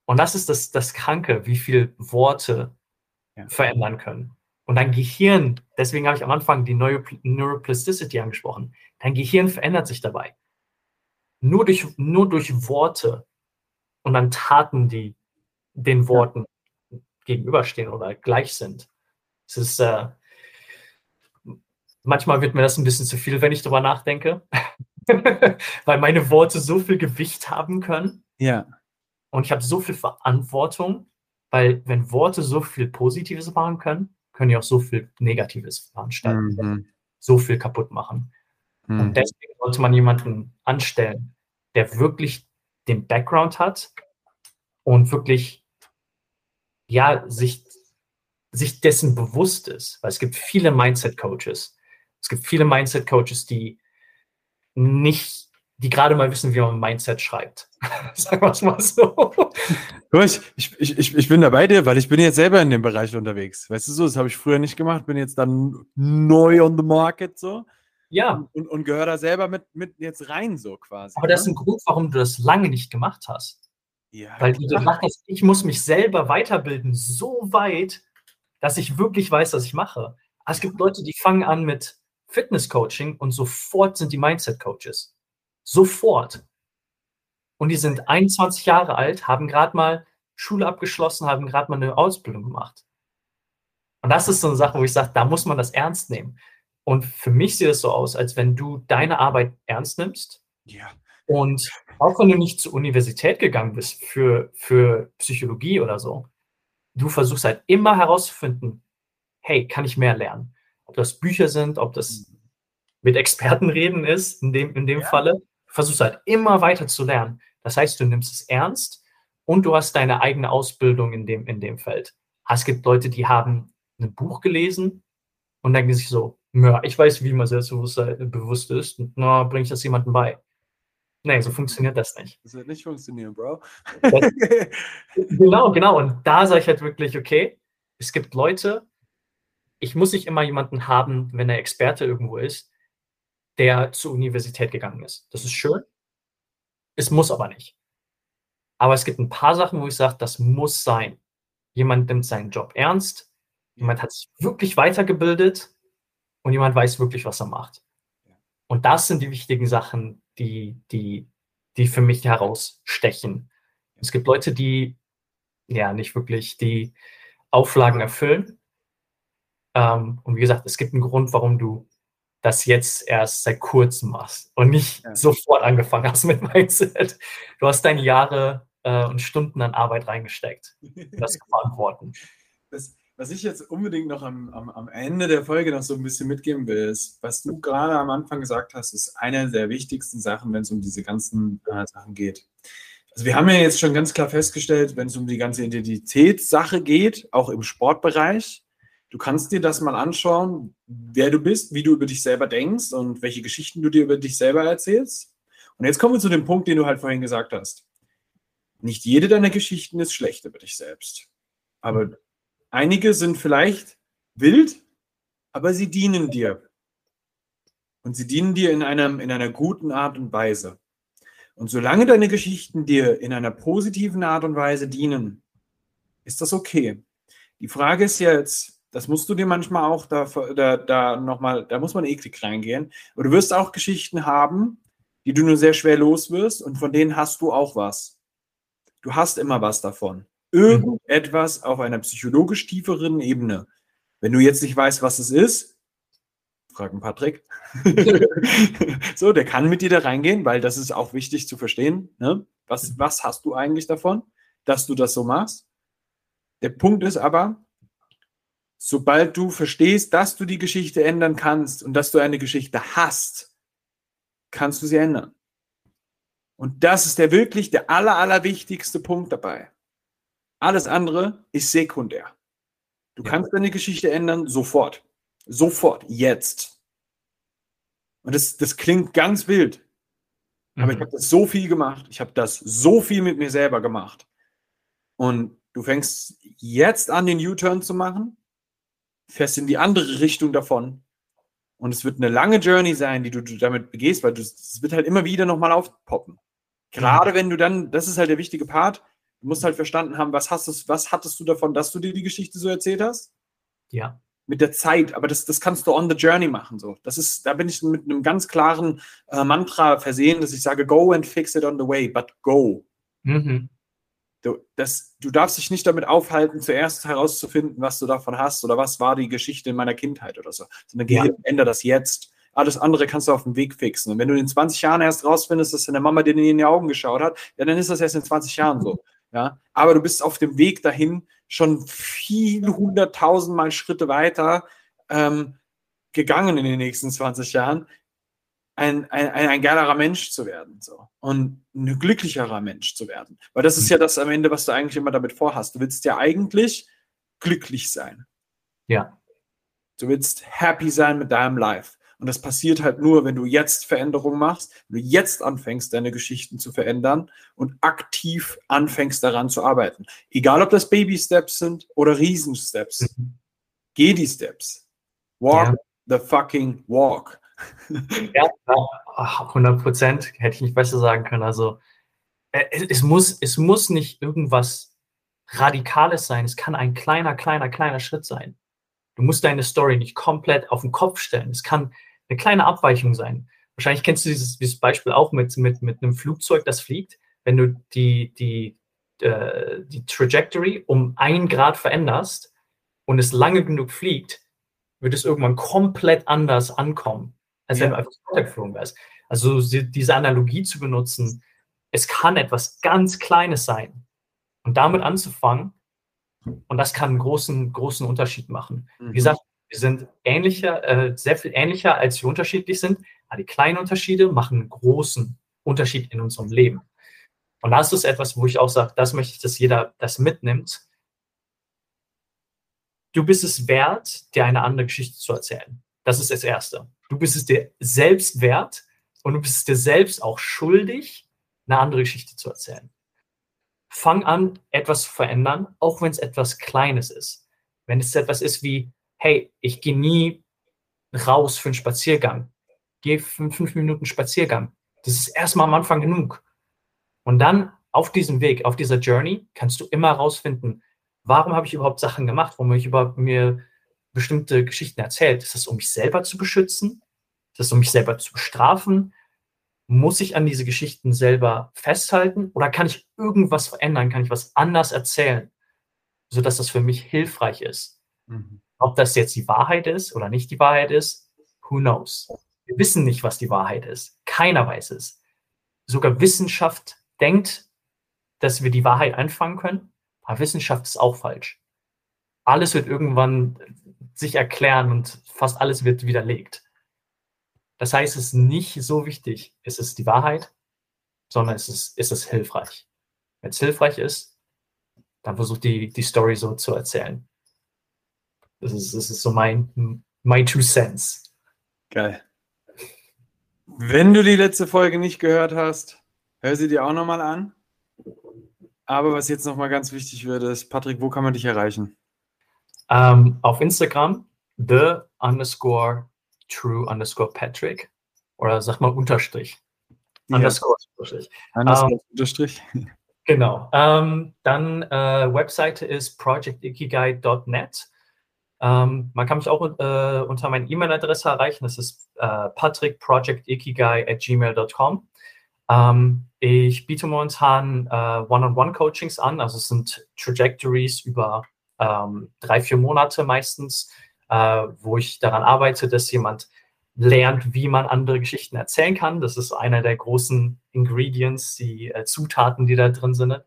Und das ist das, das Kranke, wie viel Worte Ja. verändern können. Und dein Gehirn, deswegen habe ich am Anfang die Neuro Neuroplasticity angesprochen, dein Gehirn verändert sich dabei. Nur durch, nur durch Worte und dann Taten, die den Worten gegenüberstehen oder gleich sind. Es ist, äh, manchmal wird mir das ein bisschen zu viel, wenn ich darüber nachdenke, weil meine Worte so viel Gewicht haben können. Ja. Und ich habe so viel Verantwortung, weil wenn Worte so viel Positives machen können, können die auch so viel Negatives veranstalten, Mhm. so viel kaputt machen. Mhm. Und deswegen sollte man jemanden anstellen, der wirklich den Background hat und wirklich, ja, sich, sich dessen bewusst ist. Weil es gibt viele Mindset-Coaches. Es gibt viele Mindset-Coaches, die nicht, die gerade mal wissen, wie man Mindset schreibt. Sagen wir es mal so. Ich, ich, ich, ich bin da bei dir, weil ich bin jetzt selber in dem Bereich unterwegs. Weißt du so, das habe ich früher nicht gemacht, bin jetzt dann neu on the market so Ja, und, und gehöre da selber mit, mit jetzt rein so quasi. aber das ist ne? ein Grund, warum du das lange nicht gemacht hast. ja, Weil du hast, ich muss mich selber weiterbilden, so weit, dass ich wirklich weiß, was ich mache. Aber es gibt Leute, die fangen an mit Fitness-Coaching und sofort sind die Mindset-Coaches. Sofort. Und die sind 21 Jahre alt, haben gerade mal Schule abgeschlossen, haben gerade mal eine Ausbildung gemacht. Und das ist so eine Sache, wo ich sage, da muss man das ernst nehmen. Und für mich sieht es so aus, als wenn du deine Arbeit ernst nimmst ja. und auch wenn du nicht zur Universität gegangen bist für, für Psychologie oder so, du versuchst halt immer herauszufinden, hey, kann ich mehr lernen? Ob das Bücher sind, ob das mit Experten reden ist, in dem, in dem Ja. Falle, versuchst halt immer weiter zu lernen. Das heißt, du nimmst es ernst und du hast deine eigene Ausbildung in dem, in dem Feld. Es gibt Leute, die haben ein Buch gelesen und denken sich so, ja, ich weiß, wie man selbstbewusst bewusst ist, na, bringe ich das jemandem bei. Nee, so funktioniert das nicht. Das wird nicht funktionieren, Bro. Genau, genau. Und da sage ich halt wirklich, okay, es gibt Leute, ich muss nicht immer jemanden haben, wenn er Experte irgendwo ist, der zur Universität gegangen ist. Das ist schön. Es muss aber nicht. Aber es gibt ein paar Sachen, wo ich sage, das muss sein. Jemand nimmt seinen Job ernst, jemand hat sich wirklich weitergebildet und jemand weiß wirklich, was er macht. Und das sind die wichtigen Sachen, die, die, die für mich herausstechen. Es gibt Leute, die ja nicht wirklich die Auflagen erfüllen. Ähm, und wie gesagt, es gibt einen Grund, warum du das jetzt erst seit kurzem machst und nicht ja. sofort angefangen hast mit Mindset. Du hast deine Jahre äh, und Stunden an Arbeit reingesteckt, das zu verantworten. Das, was ich jetzt unbedingt noch am, am, am, Ende der Folge noch so ein bisschen mitgeben will, ist, was du gerade am Anfang gesagt hast, ist eine der wichtigsten Sachen, wenn es um diese ganzen äh, Sachen geht. Also wir haben ja jetzt schon ganz klar festgestellt, wenn es um die ganze Identitätssache geht, auch im Sportbereich, du kannst dir das mal anschauen, wer du bist, wie du über dich selber denkst und welche Geschichten du dir über dich selber erzählst. Und jetzt kommen wir zu dem Punkt, den du halt vorhin gesagt hast. Nicht jede deiner Geschichten ist schlecht über dich selbst. Aber einige sind vielleicht wild, aber sie dienen dir. Und sie dienen dir in, einem, in einer guten Art und Weise. Und solange deine Geschichten dir in einer positiven Art und Weise dienen, ist das okay. Die Frage ist jetzt, das musst du dir manchmal auch da, da, da nochmal, da muss man eklig reingehen. Aber du wirst auch Geschichten haben, die du nur sehr schwer los wirst und von denen hast du auch was. Du hast immer was davon. Irgendetwas auf einer psychologisch tieferen Ebene. Wenn du jetzt nicht weißt, was es ist, fragen Patrick. so, der kann mit dir da reingehen, weil das ist auch wichtig zu verstehen. Ne? Was, was hast du eigentlich davon, dass du das so machst? Der Punkt ist aber, sobald du verstehst, dass du die Geschichte ändern kannst und dass du eine Geschichte hast, kannst du sie ändern. Und das ist der wirklich der aller, aller wichtigste Punkt dabei. Alles andere ist sekundär. Du ja. kannst deine Geschichte ändern sofort. Sofort, jetzt. Und das, das klingt ganz wild. Aber ich mhm. habe das so viel gemacht. Ich habe das so viel mit mir selber gemacht. Und du fängst jetzt an, den U-Turn zu machen, fährst in die andere Richtung davon. Und es wird eine lange Journey sein, die du, du damit begehst, weil es wird halt immer wieder nochmal aufpoppen. Gerade mhm. wenn du dann, das ist halt der wichtige Part, du musst halt verstanden haben, was, hast du, was hattest du davon, dass du dir die Geschichte so erzählt hast? Ja mit der Zeit, aber das, das kannst du on the journey machen. So. Das ist, da bin ich mit einem ganz klaren äh, Mantra versehen, dass ich sage, go and fix it on the way, but go. Mhm. Du, das, du darfst dich nicht damit aufhalten, zuerst herauszufinden, was du davon hast oder was war die Geschichte in meiner Kindheit oder so. Sondern geh, ja. ändere das jetzt. Alles andere kannst du auf dem Weg fixen. Und wenn du in 20 Jahren erst rausfindest, dass deine Mama dir in die Augen geschaut hat, ja, dann ist das erst in 20 Jahren so. Ja, aber du bist auf dem Weg dahin schon viele hunderttausendmal Schritte weiter ähm, gegangen in den nächsten 20 Jahren, ein, ein, ein, geilerer Mensch zu werden so. und ein glücklicherer Mensch zu werden. Weil das ist ja das am Ende, was du eigentlich immer damit vorhast. Du willst ja eigentlich glücklich sein. Ja. Du willst happy sein mit deinem Life. Und das passiert halt nur, wenn du jetzt Veränderungen machst, wenn du jetzt anfängst, deine Geschichten zu verändern und aktiv anfängst, daran zu arbeiten. Egal, ob das Baby-Steps sind oder Riesen-Steps. Mhm. Geh die Steps. Walk ja. the fucking walk. Ja, 100 Prozent. Hätte ich nicht besser sagen können. Also, äh, es muss, es muss nicht irgendwas Radikales sein. Es kann ein kleiner, kleiner, kleiner Schritt sein. Du musst deine Story nicht komplett auf den Kopf stellen. Es kann eine kleine Abweichung sein. Wahrscheinlich kennst du dieses, dieses Beispiel auch mit, mit, mit einem Flugzeug, das fliegt. Wenn du die, die, äh, die Trajectory um ein Grad veränderst und es lange genug fliegt, wird es irgendwann komplett anders ankommen, als ja. wenn du einfach weitergeflogen wärst. Also diese Analogie zu benutzen, es kann etwas ganz Kleines sein. Und damit anzufangen, und das kann einen großen, großen Unterschied machen. Mhm. Wie gesagt, wir sind ähnlicher, äh, sehr viel ähnlicher, als wir unterschiedlich sind. Aber die kleinen Unterschiede machen einen großen Unterschied in unserem Leben. Und das ist etwas, wo ich auch sage, das möchte ich, dass jeder das mitnimmt. Du bist es wert, dir eine andere Geschichte zu erzählen. Das ist das Erste. Du bist es dir selbst wert und du bist es dir selbst auch schuldig, eine andere Geschichte zu erzählen. Fang an, etwas zu verändern, auch wenn es etwas Kleines ist. Wenn es etwas ist wie, hey, ich gehe nie raus für einen Spaziergang. Gehe fünf, fünf Minuten Spaziergang. Das ist erstmal am Anfang genug. Und dann auf diesem Weg, auf dieser Journey, kannst du immer herausfinden, warum habe ich überhaupt Sachen gemacht, warum habe ich überhaupt mir bestimmte Geschichten erzählt. Ist das, um mich selber zu beschützen? Ist das, um mich selber zu bestrafen? muss ich an diese Geschichten selber festhalten oder kann ich irgendwas verändern? Kann ich was anders erzählen, sodass das für mich hilfreich ist? Mhm. Ob das jetzt die Wahrheit ist oder nicht die Wahrheit ist, who knows? Wir wissen nicht, was die Wahrheit ist. Keiner weiß es. Sogar Wissenschaft denkt, dass wir die Wahrheit einfangen können, aber Wissenschaft ist auch falsch. Alles wird irgendwann sich erklären und fast alles wird widerlegt. Das heißt, es ist nicht so wichtig, ist es die Wahrheit, sondern es ist, ist es hilfreich. Wenn es hilfreich ist, dann versucht die, die Story so zu erzählen. Das ist, das ist so mein, my two cents. Geil. Wenn du die letzte Folge nicht gehört hast, hör sie dir auch nochmal an. Aber was jetzt nochmal ganz wichtig wird, ist, Patrick, wo kann man dich erreichen? Um, ähm, auf Instagram, the underscore true underscore Patrick. Oder sag mal Unterstrich. Ja. Underscore Unterstrich. Underscore ähm, Unterstrich. Genau. Ähm, dann äh, Webseite ist projectikigai.net. Um, man kann mich auch äh, unter meiner E-Mail-Adresse erreichen. Das ist äh, patrickprojectikigai at gmail.com. ich biete momentan äh, One-on-One-Coachings an. Also es sind Trajectories über drei, vier Monate meistens äh, wo ich daran arbeite, dass jemand lernt, wie man andere Geschichten erzählen kann. Das ist einer der großen Ingredients, die äh, Zutaten, die da drin sind.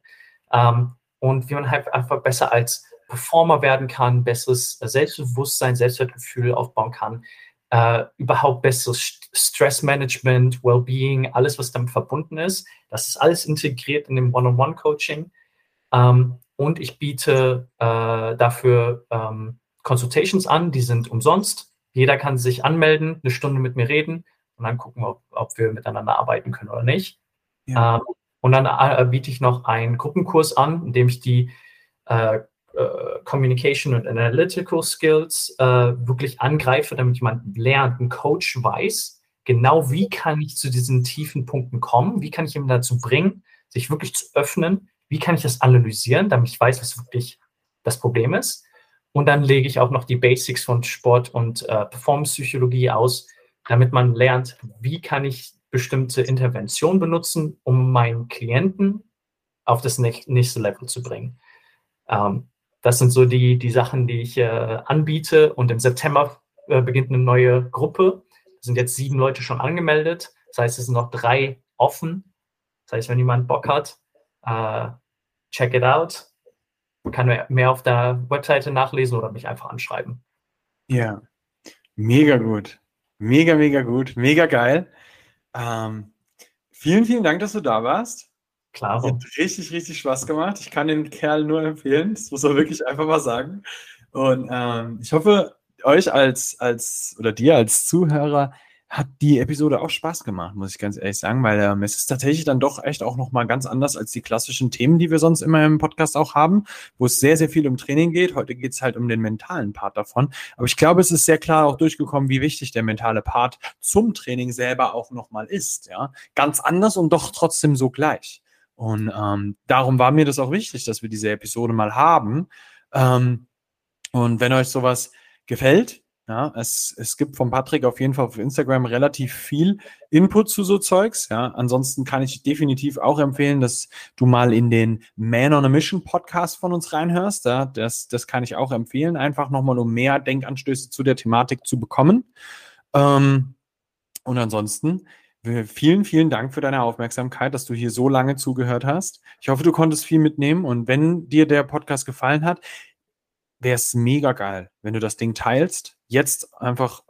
Ähm, und wie man halt einfach besser als Performer werden kann, besseres Selbstbewusstsein, Selbstwertgefühl aufbauen kann, äh, überhaupt besseres Stressmanagement, Wellbeing, alles, was damit verbunden ist. Das ist alles integriert in dem One-on-One-Coaching. Ähm, und ich biete äh, dafür ähm, Consultations an, die sind umsonst. Jeder kann sich anmelden, eine Stunde mit mir reden und dann gucken wir, ob, ob wir miteinander arbeiten können oder nicht. Ja. Ähm, und dann äh, biete ich noch einen Gruppenkurs an, in dem ich die äh, äh, Communication und Analytical Skills äh, wirklich angreife, damit jemand lernt, ein Coach weiß, genau wie kann ich zu diesen tiefen Punkten kommen, wie kann ich ihn dazu bringen, sich wirklich zu öffnen, wie kann ich das analysieren, damit ich weiß, was wirklich das Problem ist. Und dann lege ich auch noch die Basics von Sport und äh, Performance-Psychologie aus, damit man lernt, wie kann ich bestimmte Interventionen benutzen, um meinen Klienten auf das nächste Level zu bringen. Ähm, das sind so die, die Sachen, die ich äh, anbiete. Und im September äh, beginnt eine neue Gruppe. Es sind jetzt sieben Leute schon angemeldet. Das heißt, es sind noch drei offen. Das heißt, wenn jemand Bock hat, äh, check it out kann mehr auf der Webseite nachlesen oder mich einfach anschreiben. Ja, mega gut. Mega, mega gut. Mega geil. Ähm, vielen, vielen Dank, dass du da warst. Klar. Hat richtig, richtig Spaß gemacht. Ich kann den Kerl nur empfehlen. Das muss man wirklich einfach mal sagen. Und ähm, ich hoffe, euch als, als oder dir als Zuhörer hat die Episode auch Spaß gemacht, muss ich ganz ehrlich sagen, weil ähm, es ist tatsächlich dann doch echt auch nochmal ganz anders als die klassischen Themen, die wir sonst immer im Podcast auch haben, wo es sehr, sehr viel um Training geht. Heute geht es halt um den mentalen Part davon. Aber ich glaube, es ist sehr klar auch durchgekommen, wie wichtig der mentale Part zum Training selber auch nochmal ist. Ja, ganz anders und doch trotzdem so gleich. Und ähm, darum war mir das auch wichtig, dass wir diese Episode mal haben. Ähm, und wenn euch sowas gefällt, ja, es, es gibt von Patrick auf jeden Fall auf Instagram relativ viel Input zu so Zeugs. Ja, ansonsten kann ich definitiv auch empfehlen, dass du mal in den Man on a Mission Podcast von uns reinhörst. Ja, das, das kann ich auch empfehlen, einfach nochmal, um mehr Denkanstöße zu der Thematik zu bekommen. Ähm, und ansonsten Vielen, vielen Dank für deine Aufmerksamkeit, dass du hier so lange zugehört hast. Ich hoffe, du konntest viel mitnehmen und wenn dir der Podcast gefallen hat, wäre es mega geil, wenn du das Ding teilst jetzt einfach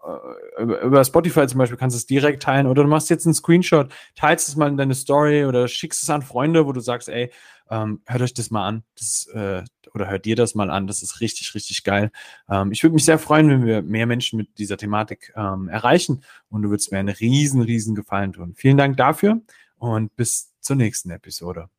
äh, über Spotify zum Beispiel kannst du es direkt teilen oder du machst jetzt einen Screenshot, teilst es mal in deine Story oder schickst es an Freunde, wo du sagst, ey, ähm, hört euch das mal an, das, äh, oder hört dir das mal an, das ist richtig, richtig geil. Ähm, ich würde mich sehr freuen, wenn wir mehr Menschen mit dieser Thematik ähm, erreichen und du würdest mir einen riesen, riesen Gefallen tun. Vielen Dank dafür und bis zur nächsten Episode.